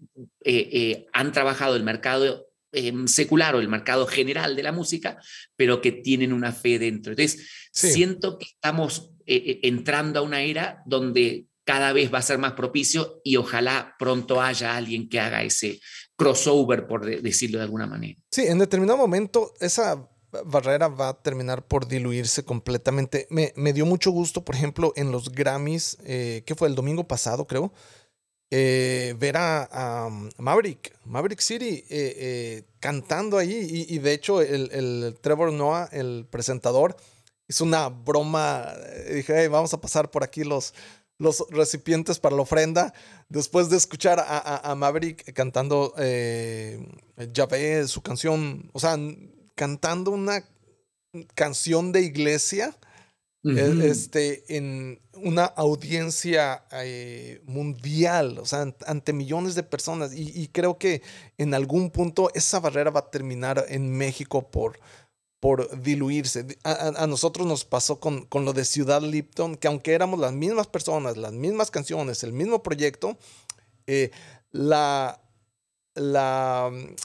eh, han trabajado el mercado eh, secular o el mercado general de la música, pero que tienen una fe dentro. Entonces, siento que estamos entrando a una era donde cada vez va a ser más propicio y ojalá pronto haya alguien que haga ese crossover, por decirlo de alguna manera. Sí, en determinado momento esa barrera va a terminar por diluirse completamente. Me, dio mucho gusto, por ejemplo, en los Grammys, eh, que fue el domingo pasado, creo, eh, ver a, Maverick, Maverick City, eh, cantando ahí. Y, de hecho, el, Trevor Noah, el presentador, hizo una broma. Dije, vamos a pasar por aquí los, los recipientes para la ofrenda. Después de escuchar a, Maverick cantando eh, ve su canción, o sea, cantando una canción de iglesia. E, este, en una audiencia eh, mundial, o sea, ante millones de personas. y, creo que en algún punto esa barrera va a terminar en México por, por diluirse. A, nosotros nos pasó con, con, lo de Ciudad Lipton, que aunque éramos las mismas personas, las mismas canciones, el mismo proyecto, eh, la, la mm,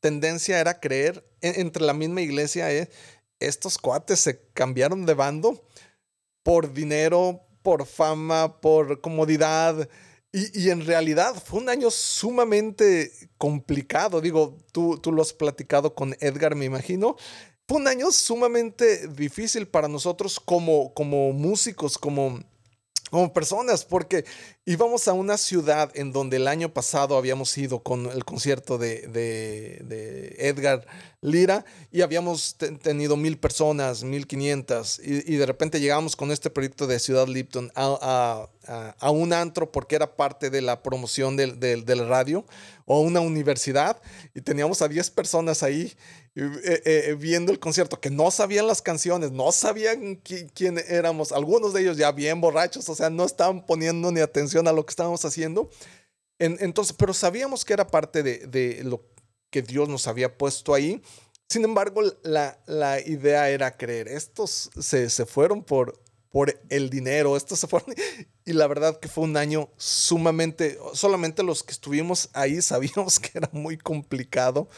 tendencia era creer entre la misma iglesia, eh, estos cuates se cambiaron de bando por dinero, por fama, por comodidad. Y, y, en realidad fue un año sumamente complicado. Digo, tú, tú lo has platicado con Edgar, me imagino fue un año sumamente difícil para nosotros como, como músicos, como, como personas, porque íbamos a una ciudad en donde el año pasado habíamos ido con el concierto de, de, Edgar Lira y habíamos tenido mil personas, mil quinientas, y, de repente llegamos con este proyecto de Ciudad Lipton a, a, un antro porque era parte de la promoción del, del, del radio o una universidad y teníamos a 10 personas ahí eh, eh, viendo el concierto, que no sabían las canciones, no sabían quién éramos, algunos de ellos ya bien borrachos, o sea, no estaban poniendo ni atención a lo que estábamos haciendo. entonces, pero sabíamos que era parte de, de, lo que Dios nos había puesto ahí. Sin embargo, la, la idea era creer. Estos se, se fueron por, por el dinero, estos se fueron. (laughs) Y la verdad que fue un año sumamente, solamente los que estuvimos ahí (laughs) sabíamos que era muy complicado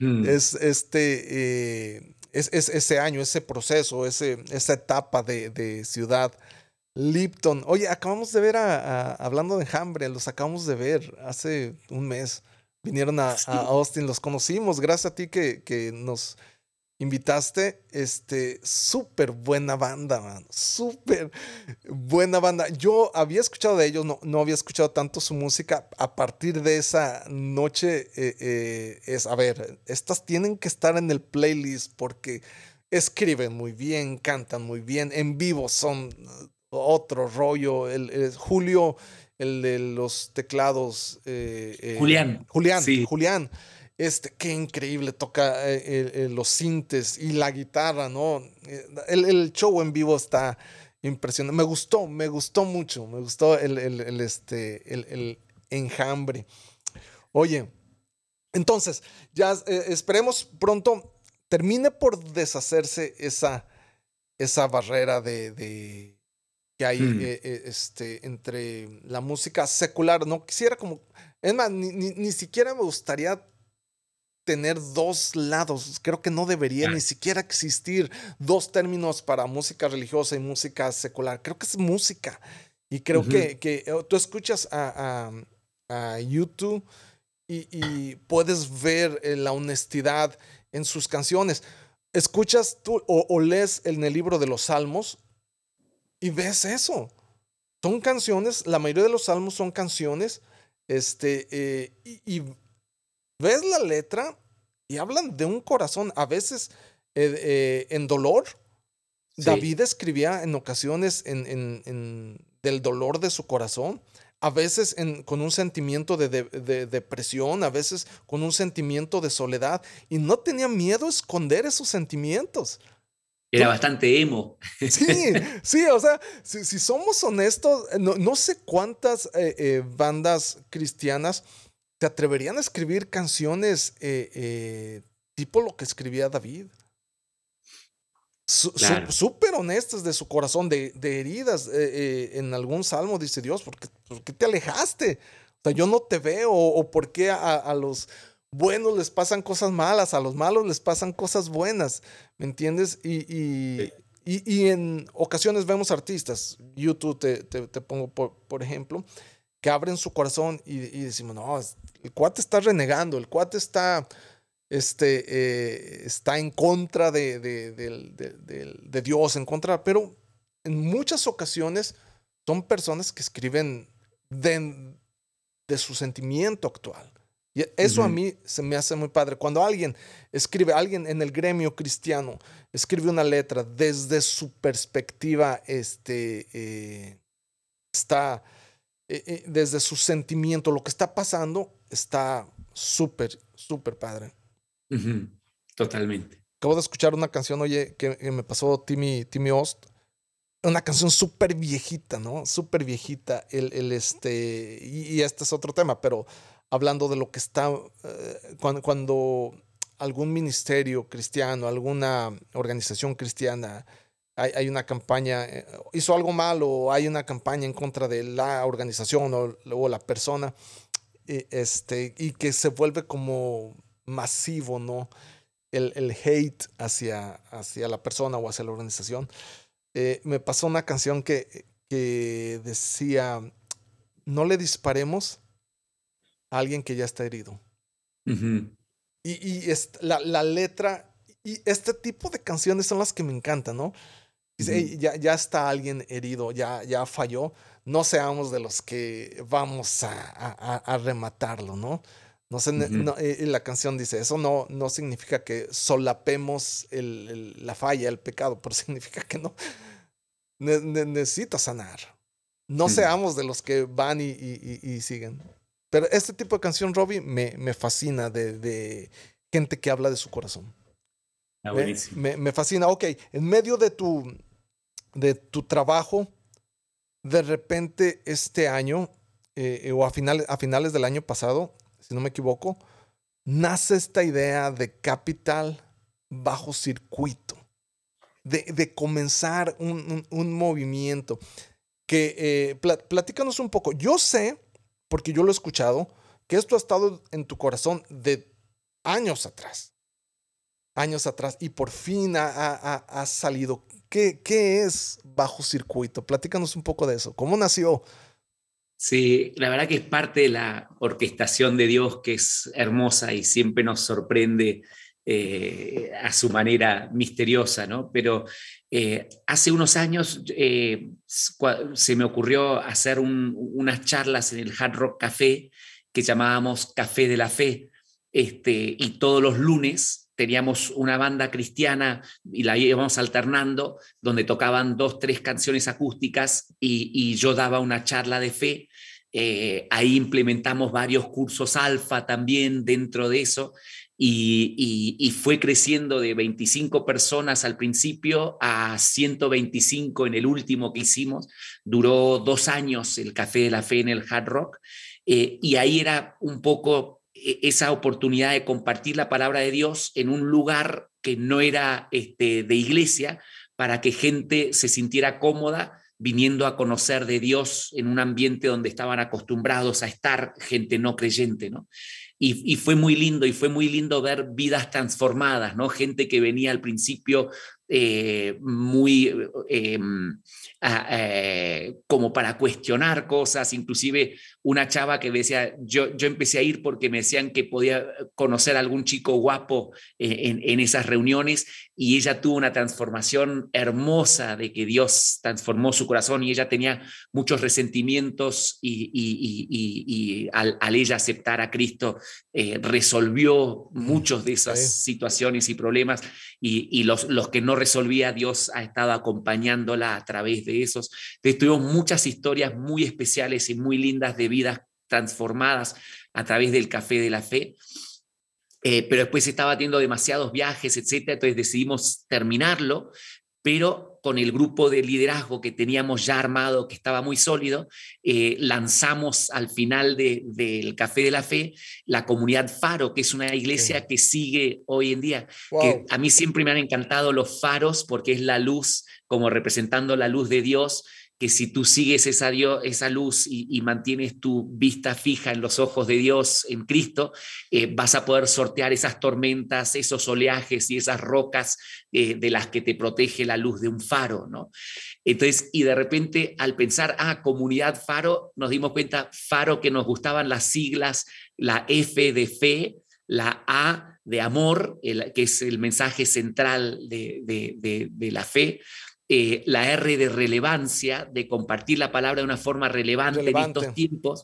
Mm. Es este, eh, es, ese año, ese proceso, ese, esa etapa de, ciudad. Lipton. Oye, acabamos de ver a, hablando de Hambre, los acabamos de ver hace un mes. Vinieron a, a Austin, los conocimos. Gracias a ti que, que nos invitaste, este, súper buena banda, man, súper buena banda. Yo había escuchado de ellos, no, no había escuchado tanto su música. A partir de esa noche, eh, eh, es, a ver, estas tienen que estar en el playlist porque escriben muy bien, cantan muy bien, en vivo son otro rollo. El, Julio, el de los teclados. Eh, Julián. Julián, sí. Julián este, qué increíble toca eh, los sintes y la guitarra, ¿no? Eh, el, show en vivo está impresionante. Me gustó, me gustó mucho, me gustó el, este, el, enjambre. Oye, entonces, ya eh, esperemos pronto termine por deshacerse esa, esa barrera de, que hay hmm. este, entre la música secular. No quisiera como, es más, ni, ni siquiera me gustaría tener dos lados. Creo que no debería ni siquiera existir dos términos para música religiosa y música secular. Creo que es música. Y creo que, que, eh, tú escuchas a, YouTube y, puedes ver eh, la honestidad en sus canciones. Escuchas tú o, lees en el libro de los Salmos y ves eso. Son canciones, la mayoría de los salmos son canciones, este, eh, y, ves la letra y hablan de un corazón, a veces en dolor. David escribía en ocasiones en, del dolor de su corazón, a veces con un sentimiento de, depresión, a veces con un sentimiento de soledad, y no tenía miedo a esconder esos sentimientos. Era bastante emo. (laughs) Sí, sí, o sea, si, somos honestos, no, sé cuántas eh, eh, bandas cristianas te atreverían a escribir canciones eh, tipo lo que escribía David súper honestas de su corazón, de, heridas. Eh, eh, en algún salmo dice Dios, ¿por qué, te alejaste? O sea, yo no te veo, o, por qué a, los buenos les pasan cosas malas, a los malos les pasan cosas buenas, ¿me entiendes? Y, y, en ocasiones vemos artistas, YouTube te, te, pongo por, por, ejemplo, que abren su corazón y, y decimos, no, el cuate está renegando, el cuate está este, eh, está en contra de, de, Dios, en contra, pero en muchas ocasiones son personas que escriben de, su sentimiento actual. Y eso a mí se me hace muy padre. Cuando alguien escribe, alguien en el gremio cristiano escribe una letra desde su perspectiva, este, eh, está, eh, desde su sentimiento, lo que está pasando, está súper, súper padre. Totalmente. Acabo de escuchar una canción, oye, que, me pasó Timmy, Timmy Ost. Una canción súper viejita, ¿no? Súper viejita. El, el, este, y, este es otro tema, pero hablando de lo que está, eh, cuando, cuando algún ministerio cristiano, alguna organización cristiana hay, hay, una campaña, eh, hizo algo malo o hay una campaña en contra de la organización o, o la persona, y, este, y que se vuelve como masivo, ¿no? El, el hate hacia, hacia la persona o hacia la organización. Eh, me pasó una canción que, que decía, no le disparemos a alguien que ya está herido. Y, y la, la, letra, y este tipo de canciones son las que me encantan, ¿no? Dice, ya, ya está alguien herido, ya, ya falló, no seamos de los que vamos a, a, a rematarlo, ¿no? No sé, eh, la canción dice, eso no, no significa que solapemos la falla, el pecado, pero (laughs) significa que no. necesita sanar. No seamos de los que van y, siguen. Pero este tipo de canción, Robbie, me, me fascina de, gente que habla de su corazón. Ah, me, me, fascina. Ok, en medio de tu, de tu trabajo, de repente este año, eh, o a finales, a finales del año pasado, si no me equivoco, nace esta idea de capital bajo circuito, de, comenzar un, movimiento. Que eh, platícanos un poco. Yo sé, porque yo lo he escuchado, que esto ha estado en tu corazón de años atrás. Años atrás. Y por fin ha, salido. ¿Qué, ¿Qué es bajo circuito? Platícanos un poco de eso. ¿Cómo nació? Sí, la verdad que es parte de la orquestación de Dios que es hermosa y siempre nos sorprende eh, a su manera misteriosa, ¿no? Pero eh, hace unos años eh, se me ocurrió hacer unas charlas en el Hard Rock Café que llamábamos Café de la Fe, este, y todos los lunes teníamos una banda cristiana y la íbamos alternando, donde tocaban dos, tres canciones acústicas y, yo daba una charla de fe. Eh, ahí implementamos varios cursos alfa también dentro de eso y, fue creciendo de 25 personas al principio a 125 en el último que hicimos. Duró dos años el Café de la Fe en el Hard Rock eh, y ahí era un poco esa oportunidad de compartir la palabra de Dios en un lugar que no era este, de iglesia, para que gente se sintiera cómoda viniendo a conocer de Dios en un ambiente donde estaban acostumbrados a estar gente no creyente, ¿no? y, fue muy lindo, y fue muy lindo ver vidas transformadas, ¿no? Gente que venía al principio eh, muy em, eh, como para cuestionar cosas, inclusive una chava que decía, yo, yo empecé a ir porque me decían que podía conocer a algún chico guapo eh, en, esas reuniones y ella tuvo una transformación hermosa de que Dios transformó su corazón y ella tenía muchos resentimientos y, y, al, ella aceptar a Cristo resolvió mm, muchos de esas situaciones y problemas y, los, los que no resolvía, Dios ha estado acompañándola a través de esos. Tuvimos muchas historias muy especiales y muy lindas de vidas transformadas a través del café de la fe. Eh, pero después estaba teniendo demasiados viajes, etcétera, entonces decidimos terminarlo, pero con el grupo de liderazgo que teníamos ya armado, que estaba muy sólido, eh, lanzamos al final del Café de la Fe la comunidad Faro, que es una iglesia que sigue hoy en día. Que a mí siempre me han encantado los faros porque es la luz, como representando la luz de Dios que si tú sigues esa, esa luz y, mantienes tu vista fija en los ojos de Dios, en Cristo, eh, vas a poder sortear esas tormentas, esos oleajes y esas rocas eh, de las que te protege la luz de un faro, ¿no? Entonces, y de repente al pensar, ah, comunidad faro, nos dimos cuenta, faro que nos gustaban las siglas, la F de fe, la A de amor, que es el mensaje central de, de la fe, eh, la R de relevancia, de compartir la palabra de una forma relevante, en estos tiempos,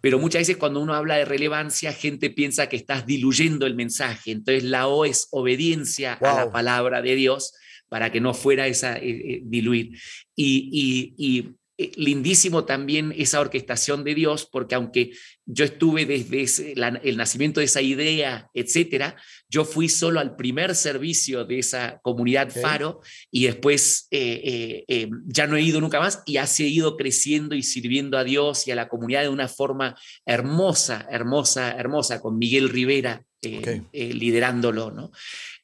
pero muchas veces cuando uno habla de relevancia, gente piensa que estás diluyendo el mensaje. Entonces la O es obediencia a la palabra de Dios para que no fuera esa eh, eh, diluir. y, y lindísimo también esa orquestación de Dios, porque aunque yo estuve desde el nacimiento de esa idea, etcétera, yo fui solo al primer servicio de esa comunidad Faro y después eh, eh, ya no he ido nunca más y ha seguido creciendo y sirviendo a Dios y a la comunidad de una forma hermosa, hermosa, hermosa, con Miguel Rivera liderándolo, ¿no?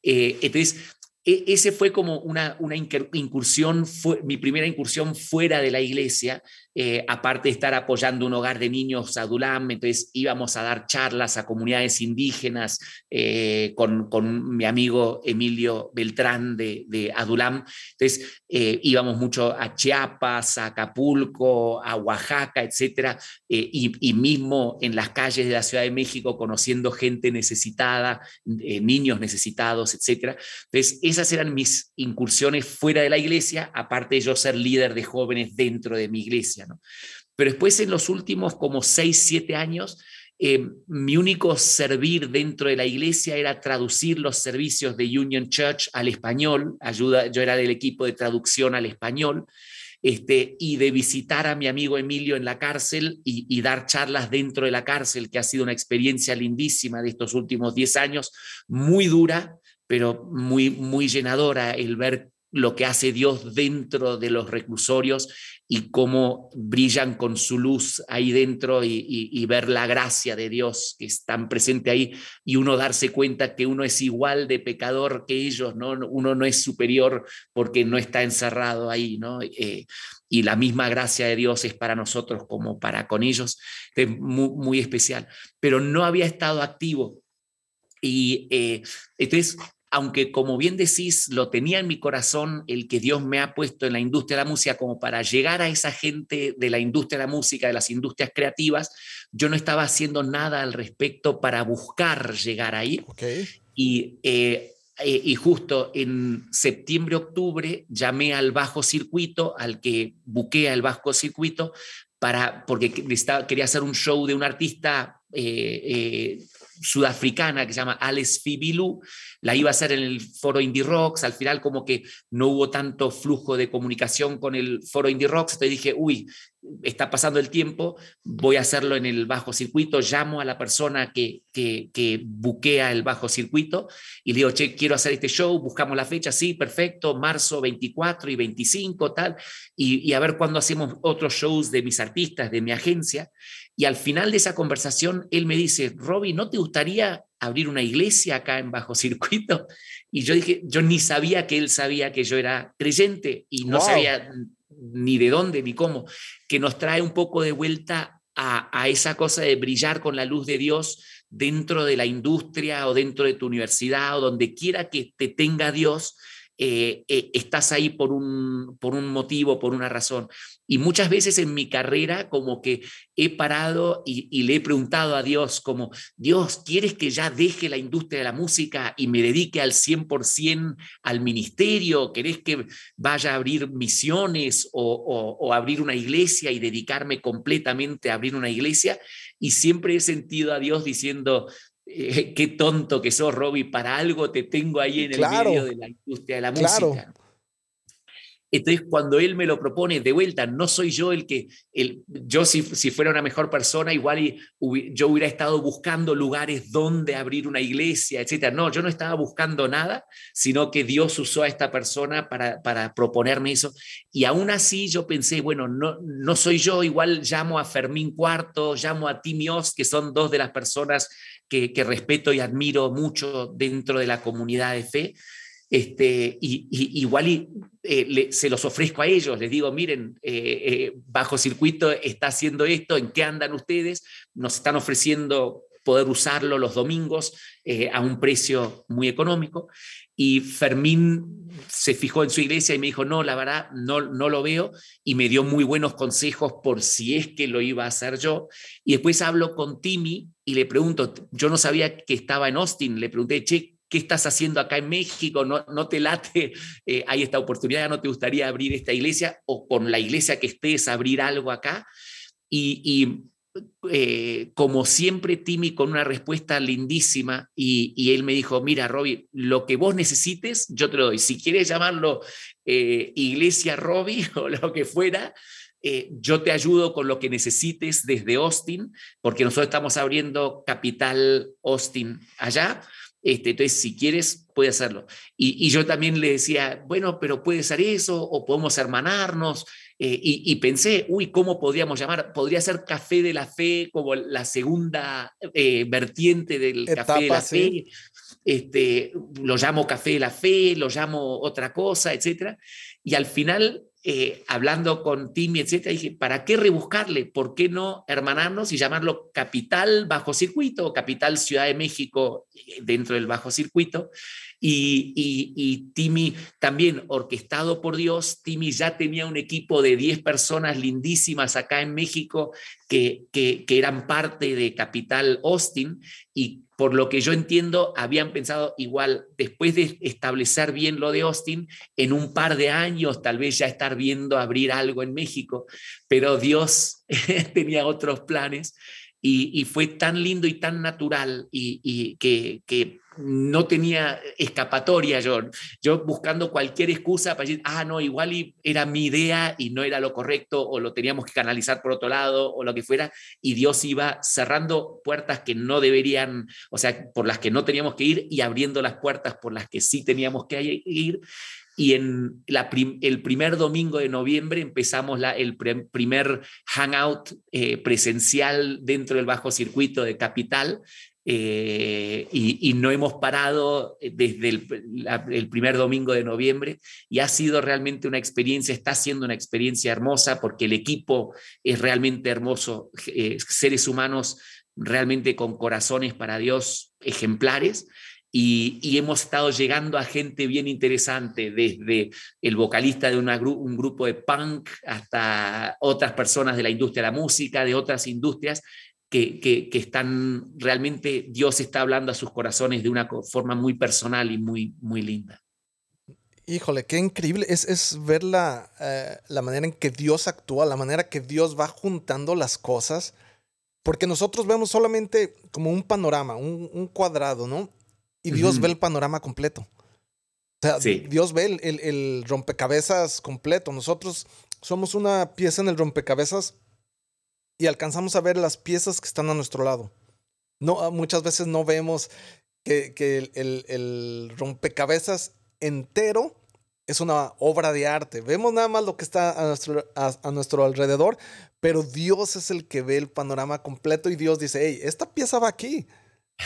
entonces, e, ese fue como una, una incursión, fue, mi primera incursión fuera de la iglesia, eh, aparte de estar apoyando un hogar de niños a entonces íbamos a dar charlas a comunidades indígenas eh, con, mi amigo Emilio Beltrán de, de Adulam, entonces eh, íbamos mucho a Chiapas, a Acapulco, a Oaxaca, etcétera, y, y, mismo en las calles de la Ciudad de México conociendo gente necesitada, niños necesitados, etcétera. Entonces, esas eran mis incursiones fuera de la iglesia, aparte de yo ser líder de jóvenes dentro de mi iglesia. Pero después en los últimos como seis, siete años, eh, mi único servir dentro de la iglesia era traducir los servicios de Union Church al español, ayuda, yo era del equipo de traducción al español, este, y de visitar a mi amigo Emilio en la cárcel y, dar charlas dentro de la cárcel, que ha sido una experiencia lindísima de estos últimos diez años, muy dura, pero muy, muy llenadora el ver lo que hace Dios dentro de los reclusorios y cómo brillan con su luz ahí dentro y, ver la gracia de Dios que es tan presente ahí y uno darse cuenta que uno es igual de pecador que ellos, ¿no? uno no es superior porque no está encerrado ahí, ¿no? Eh, y la misma gracia de Dios es para nosotros como para con ellos, es muy, especial, pero no había estado activo. Y eh, entonces aunque como bien decís, lo tenía en mi corazón el que Dios me ha puesto en la industria de la música como para llegar a esa gente de la industria de la música, de las industrias creativas, yo no estaba haciendo nada al respecto para buscar llegar ahí. Y, eh, eh, y justo en septiembre, octubre, llamé al bajo circuito, al que buquea el bajo circuito, para, porque quería hacer un show de un artista eh, sudafricana que se llama Alex Fibilu, la iba a hacer en el foro Indie Rocks, al final como que no hubo tanto flujo de comunicación con el foro Indie Rocks, entonces dije, uy, está pasando el tiempo, voy a hacerlo en el bajo circuito, llamo a la persona que, que, que buquea el bajo circuito y le digo, che, quiero hacer este show, buscamos la fecha, sí, perfecto, marzo 24 y 25, tal, y, y a ver cuándo hacemos otros shows de mis artistas, de mi agencia. Y al final de esa conversación, él me dice, Robbie, ¿no te gustaría abrir una iglesia acá en Bajo Circuito? Y yo dije, yo ni sabía que él sabía que yo era creyente y no sabía ni de dónde ni cómo, que nos trae un poco de vuelta a, esa cosa de brillar con la luz de Dios dentro de la industria o dentro de tu universidad o donde quiera que te tenga Dios, eh, eh, estás ahí por un, por un motivo, por una razón. Y muchas veces en mi carrera como que he parado y, le he preguntado a Dios como, Dios, ¿quieres que ya deje la industria de la música y me dedique al 100% al ministerio? ¿Querés que vaya a abrir misiones o, o abrir una iglesia y dedicarme completamente a abrir una iglesia? Y siempre he sentido a Dios diciendo, eh, qué tonto que sos, Robbie, para algo te tengo ahí en el medio de la industria de la música. Entonces, cuando él me lo propone de vuelta, no soy yo el que, el, yo si, si fuera una mejor persona, igual y, yo hubiera estado buscando lugares donde abrir una iglesia, etc. No, yo no estaba buscando nada, sino que Dios usó a esta persona para, para proponerme eso. Y aún así yo pensé, bueno, no, no soy yo, igual llamo a Fermín Cuarto, llamo a Timios, que son dos de las personas que, respeto y admiro mucho dentro de la comunidad de fe este, y, igual eh, se los ofrezco a ellos, les digo, miren, eh, eh, bajo circuito está haciendo esto, ¿en qué andan ustedes? Nos están ofreciendo poder usarlo los domingos a un precio muy económico. Y Fermín se fijó en su iglesia y me dijo, no, la verdad, no, no lo veo, y me dio muy buenos consejos por si es que lo iba a hacer yo. Y después hablo con Timmy y le pregunto, yo no sabía que estaba en Austin, le pregunté, che, ¿qué estás haciendo acá en México? ¿No, no te late? Eh, ¿Hay esta oportunidad? ¿No te gustaría abrir esta iglesia? ¿O con la iglesia que estés abrir algo acá? Y, eh, como siempre, Timmy con una respuesta lindísima y, él me dijo, mira, Robbie, lo que vos necesites, yo te lo doy. Si quieres llamarlo eh, Iglesia Robbie (laughs) o lo que fuera, yo te ayudo con lo que necesites desde Austin, porque nosotros estamos abriendo Capital Austin allá. Este, entonces, si quieres, puede hacerlo. Y, yo también le decía, bueno, pero puede ser eso, o podemos hermanarnos. Eh, y, pensé, uy, ¿cómo podríamos llamar? Podría ser Café de la Fe, como la segunda eh, vertiente del Café de la Fe. Este, lo llamo Café de la Fe, lo llamo otra cosa, etc. Y al final eh, hablando con Timmy, etcétera, dije, ¿para qué rebuscarle? ¿Por qué no hermanarnos y llamarlo Capital Bajo Circuito o Capital Ciudad de México eh, dentro del Bajo Circuito? Y, y, Timmy también, orquestado por Dios, Timmy ya tenía un equipo de 10 personas lindísimas acá en México que, que, que eran parte de Capital Austin y por lo que yo entiendo, habían pensado igual, después de establecer bien lo de Austin, en un par de años tal vez ya estar viendo abrir algo en México, pero Dios (laughs) tenía otros planes y, fue tan lindo y tan natural y, que, que no tenía escapatoria yo. Yo buscando cualquier excusa para decir, ah, no, igual era mi idea y no era lo correcto o lo teníamos que canalizar por otro lado o lo que fuera. Y Dios iba cerrando puertas que no deberían, o sea, por las que no teníamos que ir y abriendo las puertas por las que sí teníamos que ir. Y en la el primer domingo de noviembre empezamos la, el primer hangout eh, presencial dentro del bajo circuito de Capital, eh, y, no hemos parado desde el, primer domingo de noviembre y ha sido realmente una experiencia, está siendo una experiencia hermosa porque el equipo es realmente hermoso, eh, seres humanos realmente con corazones para Dios ejemplares. Y, hemos estado llegando a gente bien interesante, desde el vocalista de un grupo de punk hasta otras personas de la industria de la música, de otras industrias, que, están realmente, Dios está hablando a sus corazones de una forma muy personal y muy, muy linda. Híjole, qué increíble es, es ver la, eh, la manera en que Dios actúa, la manera que Dios va juntando las cosas, porque nosotros vemos solamente como un panorama, un, cuadrado, ¿no? Y Dios ve el panorama completo. O sea, Dios ve el, el, el, rompecabezas completo. Nosotros somos una pieza en el rompecabezas y alcanzamos a ver las piezas que están a nuestro lado. No, ah, muchas veces no vemos que, el, rompecabezas entero es una obra de arte. Vemos nada más lo que está a nuestro, a, nuestro alrededor, pero Dios es el que ve el panorama completo y Dios dice, hey, esta pieza va aquí.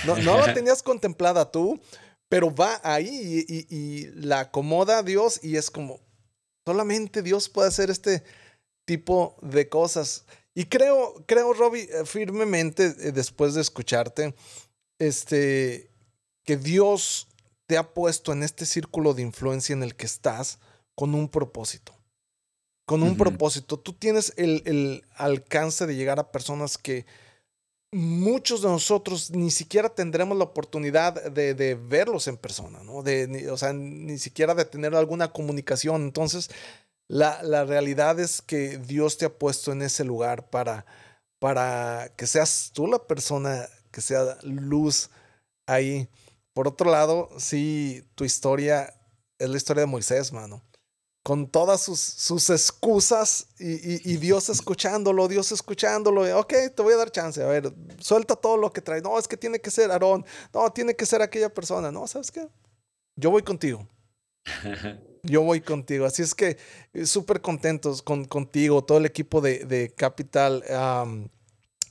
No, no la (laughs) tenías contemplada tú, pero va ahí y, y, la acomoda Dios y es como, solamente Dios puede hacer este tipo de cosas. Y creo, creo, Robbie, eh, firmemente, eh, después de escucharte, este, que Dios te ha puesto en este círculo de influencia en el que estás con un propósito. Con un propósito. Tú tienes el, alcance de llegar a personas que muchos de nosotros ni siquiera tendremos la oportunidad de, verlos en persona, ¿no? De, o sea, ni siquiera de tener alguna comunicación. Entonces, la, la, realidad es que Dios te ha puesto en ese lugar para, para que seas tú la persona que sea luz ahí. Por otro lado, sí, tu historia es la historia de Moisés, mano. Con todas sus, sus excusas y, Dios escuchándolo, Dios escuchándolo. Ok, te voy a dar chance. A ver, suelta todo lo que trae. No, es que tiene que ser Aarón. No, tiene que ser aquella persona. No, ¿sabes qué? Yo voy contigo. (laughs) Yo voy contigo. Así es que eh, súper contentos con, contigo, todo el equipo de, de Capital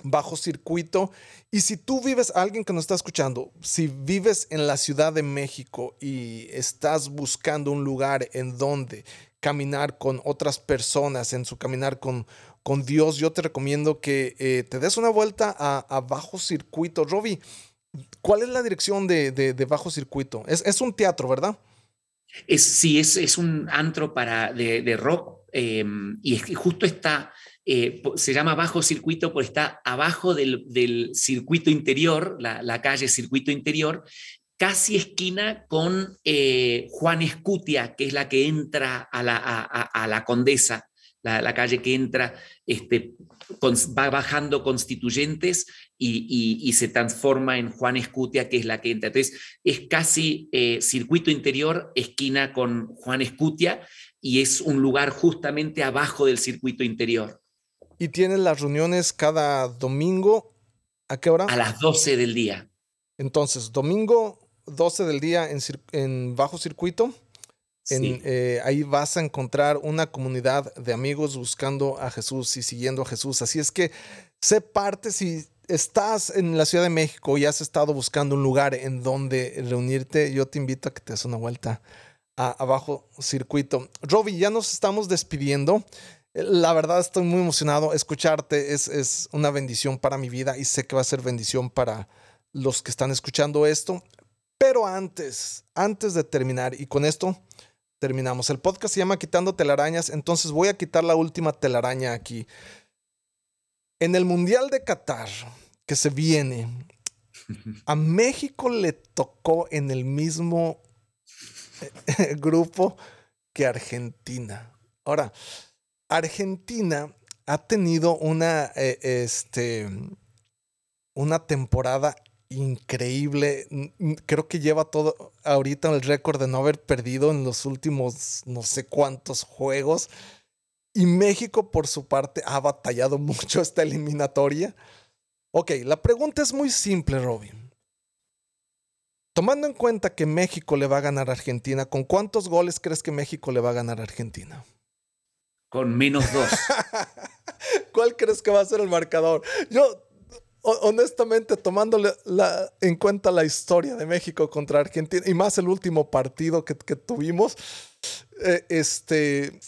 bajo circuito. Y si tú vives, alguien que nos está escuchando, si vives en la Ciudad de México y estás buscando un lugar en donde caminar con otras personas, en su caminar con, con Dios, yo te recomiendo que eh, te des una vuelta a, bajo circuito. Roby, ¿cuál es la dirección de, bajo circuito? Es, un teatro, ¿verdad? Es, sí, es, es un antro para, de, rock em, y justo está eh, se llama bajo circuito porque está abajo del, circuito interior, la, calle circuito interior, casi esquina con eh, Juan Escutia, que es la que entra a la, a, la Condesa, la, calle que entra, este, va bajando constituyentes y, se transforma en Juan Escutia, que es la que entra. Entonces, es casi eh, circuito interior, esquina con Juan Escutia, y es un lugar justamente abajo del circuito interior. Y tienen las reuniones cada domingo. ¿A qué hora? A las 12 del día. Entonces, domingo 12 del día en, en bajo circuito. En, eh, ahí vas a encontrar una comunidad de amigos buscando a Jesús y siguiendo a Jesús. Así es que sé parte si estás en la Ciudad de México y has estado buscando un lugar en donde reunirte, yo te invito a que te des una vuelta a, a bajo circuito. Robbie, ya nos estamos despidiendo. La verdad estoy muy emocionado. Escucharte es, una bendición para mi vida y sé que va a ser bendición para los que están escuchando esto. Pero antes, antes de terminar, y con esto terminamos. El podcast se llama Quitando telarañas, entonces voy a quitar la última telaraña aquí. En el Mundial de Qatar, que se viene, (laughs) a México le tocó en el mismo eh, (laughs) grupo que Argentina. Ahora, Argentina ha tenido una, eh, este, una temporada increíble. Creo que lleva todo ahorita el récord de no haber perdido en los últimos no sé cuántos juegos. Y México, por su parte, ha batallado (laughs) mucho esta eliminatoria. Ok, la pregunta es muy simple, Robin. Tomando en cuenta que México le va a ganar a Argentina, ¿con cuántos goles crees que México le va a ganar a Argentina? con menos dos. (laughs) ¿Cuál crees que va a ser el marcador? Yo, honestamente, tomándole en cuenta la historia de México contra Argentina y más el último partido que, tuvimos, eh, este,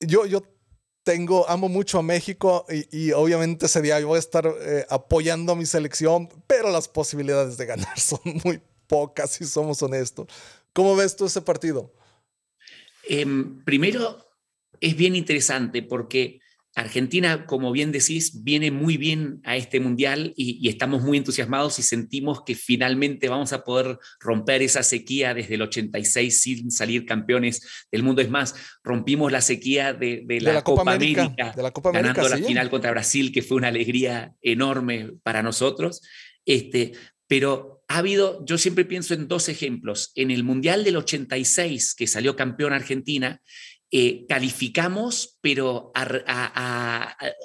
yo, yo tengo, amo mucho a México y, obviamente ese día yo voy a estar eh, apoyando a mi selección, pero las posibilidades de ganar (laughs) son muy pocas, si somos honestos. ¿Cómo ves tú ese partido? Em, primero, es bien interesante porque Argentina, como bien decís, viene muy bien a este mundial y, estamos muy entusiasmados y sentimos que finalmente vamos a poder romper esa sequía desde el 86 sin salir campeones del mundo. Es más, rompimos la sequía de, la, Copa, América, ganando la final contra Brasil, que fue una alegría enorme para nosotros. Este, pero ha habido, yo siempre pienso en dos ejemplos. En el Mundial del 86, que salió campeón Argentina, eh, calificamos, pero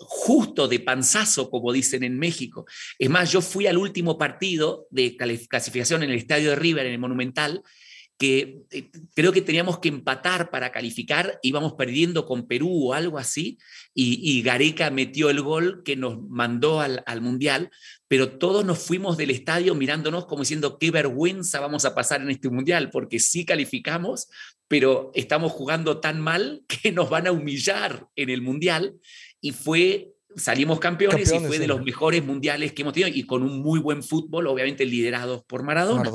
justo de panzazo, como dicen en México. Es más, yo fui al último partido de clasificación en el estadio de River, en el Monumental, que eh, creo que teníamos que empatar para calificar, íbamos perdiendo con Perú o algo así, y, Gareca metió el gol que nos mandó al, al, Mundial, pero todos nos fuimos del estadio mirándonos como diciendo, qué vergüenza vamos a pasar en este Mundial, porque sí calificamos, pero estamos jugando tan mal (laughs) que nos van a humillar en el Mundial, y fue salimos campeones, y fue de los mejores mundiales que hemos tenido y con un muy buen fútbol, obviamente liderados por Maradona.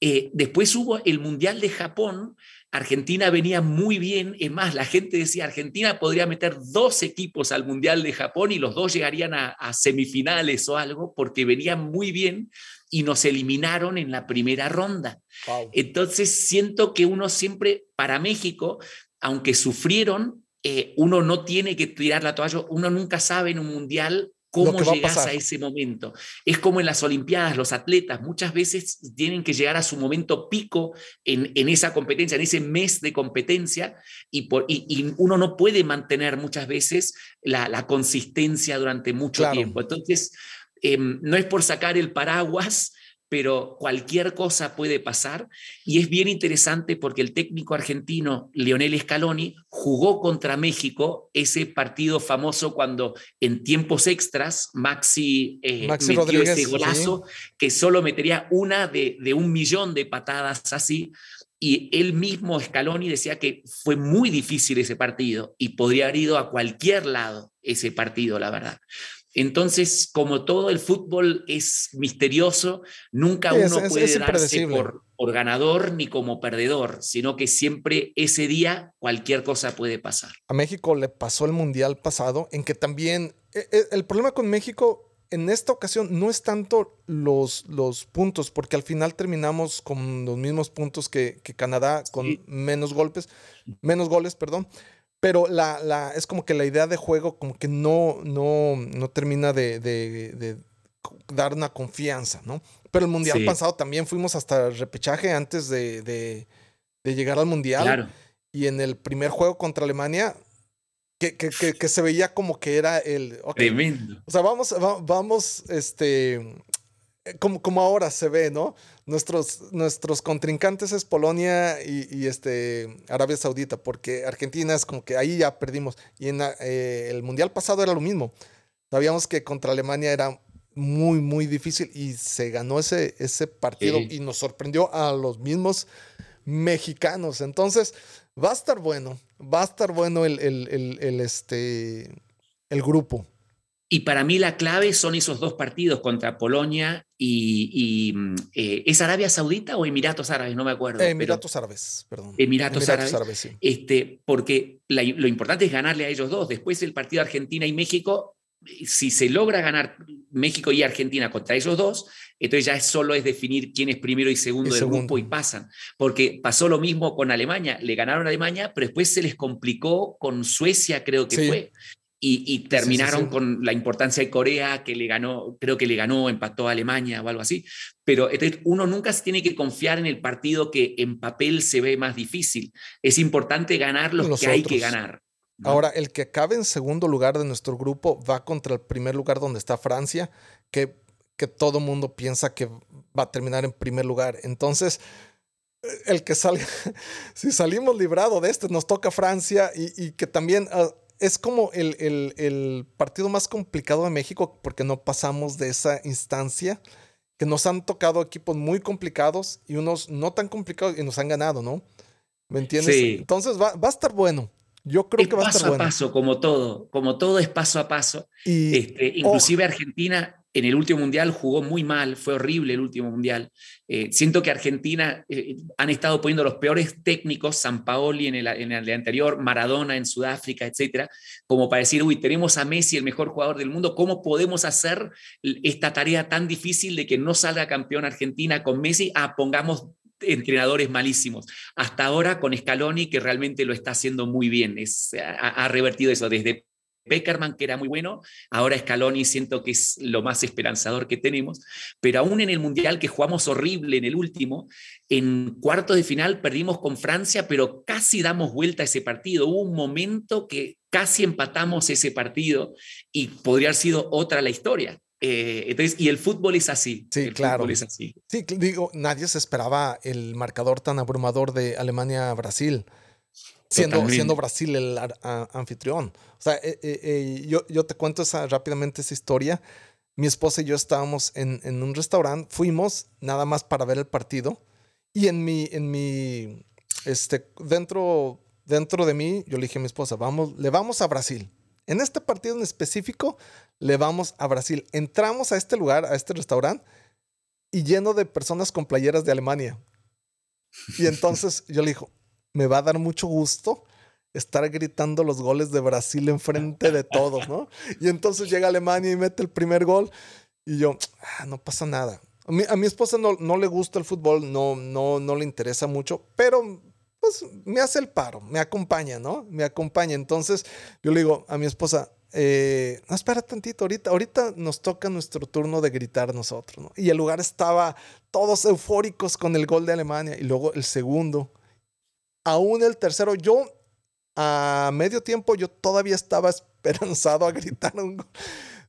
Eh, después hubo el Mundial de Japón, Argentina venía muy bien, es más, la gente decía, Argentina podría meter dos equipos al Mundial de Japón y los dos llegarían a, semifinales o algo, porque venían muy bien y nos eliminaron en la primera ronda. Entonces, siento que uno siempre, para México, aunque sufrieron, eh, uno no tiene que tirar la toalla, uno nunca sabe en un mundial cómo llegas a, ese momento. Es como en las Olimpiadas, los atletas muchas veces tienen que llegar a su momento pico en, esa competencia, en ese mes de competencia, y, por, y, uno no puede mantener muchas veces la, consistencia durante mucho tiempo. Entonces, em, no es por sacar el paraguas, pero cualquier cosa puede pasar. Y es bien interesante porque el técnico argentino Lionel Scaloni jugó contra México ese partido famoso cuando en tiempos extras Maxi, eh, metió ese golazo que solo metería una de, de un millón de patadas así. Y él mismo, Scaloni, decía que fue muy difícil ese partido y podría haber ido a cualquier lado ese partido, la verdad. Entonces, como todo el fútbol es misterioso, nunca uno puede darse por, por, ganador ni como perdedor, sino que siempre ese día cualquier cosa puede pasar. A México le pasó el Mundial pasado, en que también eh, eh, el problema con México en esta ocasión no es tanto los, los puntos, porque al final terminamos con los mismos puntos que, Canadá, con menos golpes, menos goles, perdón. Pero la, la, es como que la idea de juego como que no, no, no termina de, de, dar una confianza, ¿no? Pero el Mundial pasado también fuimos hasta el repechaje antes de, de, llegar al Mundial. Claro. Y en el primer juego contra Alemania, que, que, que, se veía como que era el... Tremendo. O sea, vamos, vamos, este, como, como ahora se ve, ¿no? Nuestros, nuestros contrincantes es Polonia y, este, Arabia Saudita, porque Argentina es como que ahí ya perdimos. Y en eh, el Mundial pasado era lo mismo. Sabíamos que contra Alemania era muy, muy difícil y se ganó ese, ese partido y nos sorprendió a los mismos mexicanos. Entonces, va a estar bueno, va a estar bueno el, el, el este, el grupo. Y para mí la clave son esos dos partidos contra Polonia y, mm, eh, ¿es Arabia Saudita o Emiratos Árabes? No me acuerdo. Emiratos Árabes, perdón. Emiratos, Árabes. sí. este, porque lo importante es ganarle a ellos dos. Después el partido Argentina y México, si se logra ganar México y Argentina contra ellos dos, entonces ya solo es definir quién es primero y segundo del grupo y pasan. Porque pasó lo mismo con Alemania. Le ganaron a Alemania, pero después se les complicó con Suecia, creo que fue. Y, terminaron con la importancia de Corea, que le ganó, creo que le ganó, empató a Alemania o algo así. Pero uno nunca se tiene que confiar en el partido que en papel se ve más difícil. Es importante ganar los, que hay que ganar. Ahora, el que acabe en segundo lugar de nuestro grupo va contra el primer lugar donde está Francia, que, que todo mundo piensa que va a terminar en primer lugar. Entonces, el que salga, (laughs) si salimos librado de este, nos toca Francia y, que también... Ah, es como el, partido más complicado de México porque no pasamos de esa instancia, que nos han tocado equipos muy complicados y unos no tan complicados y nos han ganado, ¿no? ¿Me entiendes? Entonces va, a estar bueno. Yo creo que va a estar bueno. Paso a paso, como todo, como todo es paso a paso. Y, este, inclusive Argentina en el último mundial jugó muy mal, fue horrible el último mundial. Eh, siento que Argentina eh, han estado poniendo los peores técnicos, San Paoli en el, anterior, Maradona en Sudáfrica, etcétera, como para decir, uy, tenemos a Messi, el mejor jugador del mundo, ¿cómo podemos hacer esta tarea tan difícil de que no salga campeón Argentina con Messi? Ah, pongamos entrenadores malísimos. Hasta ahora con Scaloni, que realmente lo está haciendo muy bien, es, ha revertido eso desde Beckerman, que era muy bueno, ahora Scaloni siento que es lo más esperanzador que tenemos, pero aún en el Mundial que jugamos horrible en el último, en cuartos de final perdimos con Francia, pero casi damos vuelta a ese partido. Hubo un momento que casi empatamos ese partido y podría haber sido otra la historia. Eh, entonces, y el fútbol es así. Sí, claro. es así. Sí, digo, nadie se esperaba el marcador tan abrumador de Alemania-Brasil siendo, siendo Brasil el anfitrión. O sea, eh, eh, eh, yo, yo te cuento esa, rápidamente esa historia. Mi esposa y yo estábamos en, en, un restaurante, fuimos nada más para ver el partido y en mi, en mi, este, dentro, dentro de mí, yo le dije a mi esposa, vamos, le vamos a Brasil. En este partido en específico le vamos a Brasil. Entramos a este lugar, a este restaurante, y lleno de personas con playeras de Alemania. Y entonces yo le dijo, me va a dar mucho gusto estar gritando los goles de Brasil enfrente de todos, ¿no? Y entonces llega Alemania y mete el primer gol y yo, ah, no pasa nada. A mi, esposa no, no, le gusta el fútbol, no, no, no le interesa mucho, pero pues me hace el paro, me acompaña, ¿no? Me acompaña. Entonces yo le digo a mi esposa, eh, no, espera tantito, ahorita, ahorita nos toca nuestro turno de gritar nosotros, ¿no? Y el lugar estaba todos eufóricos con el gol de Alemania y luego el segundo. Aún el tercero, yo a medio tiempo yo todavía estaba (laughs) esperanzado a gritar un gol.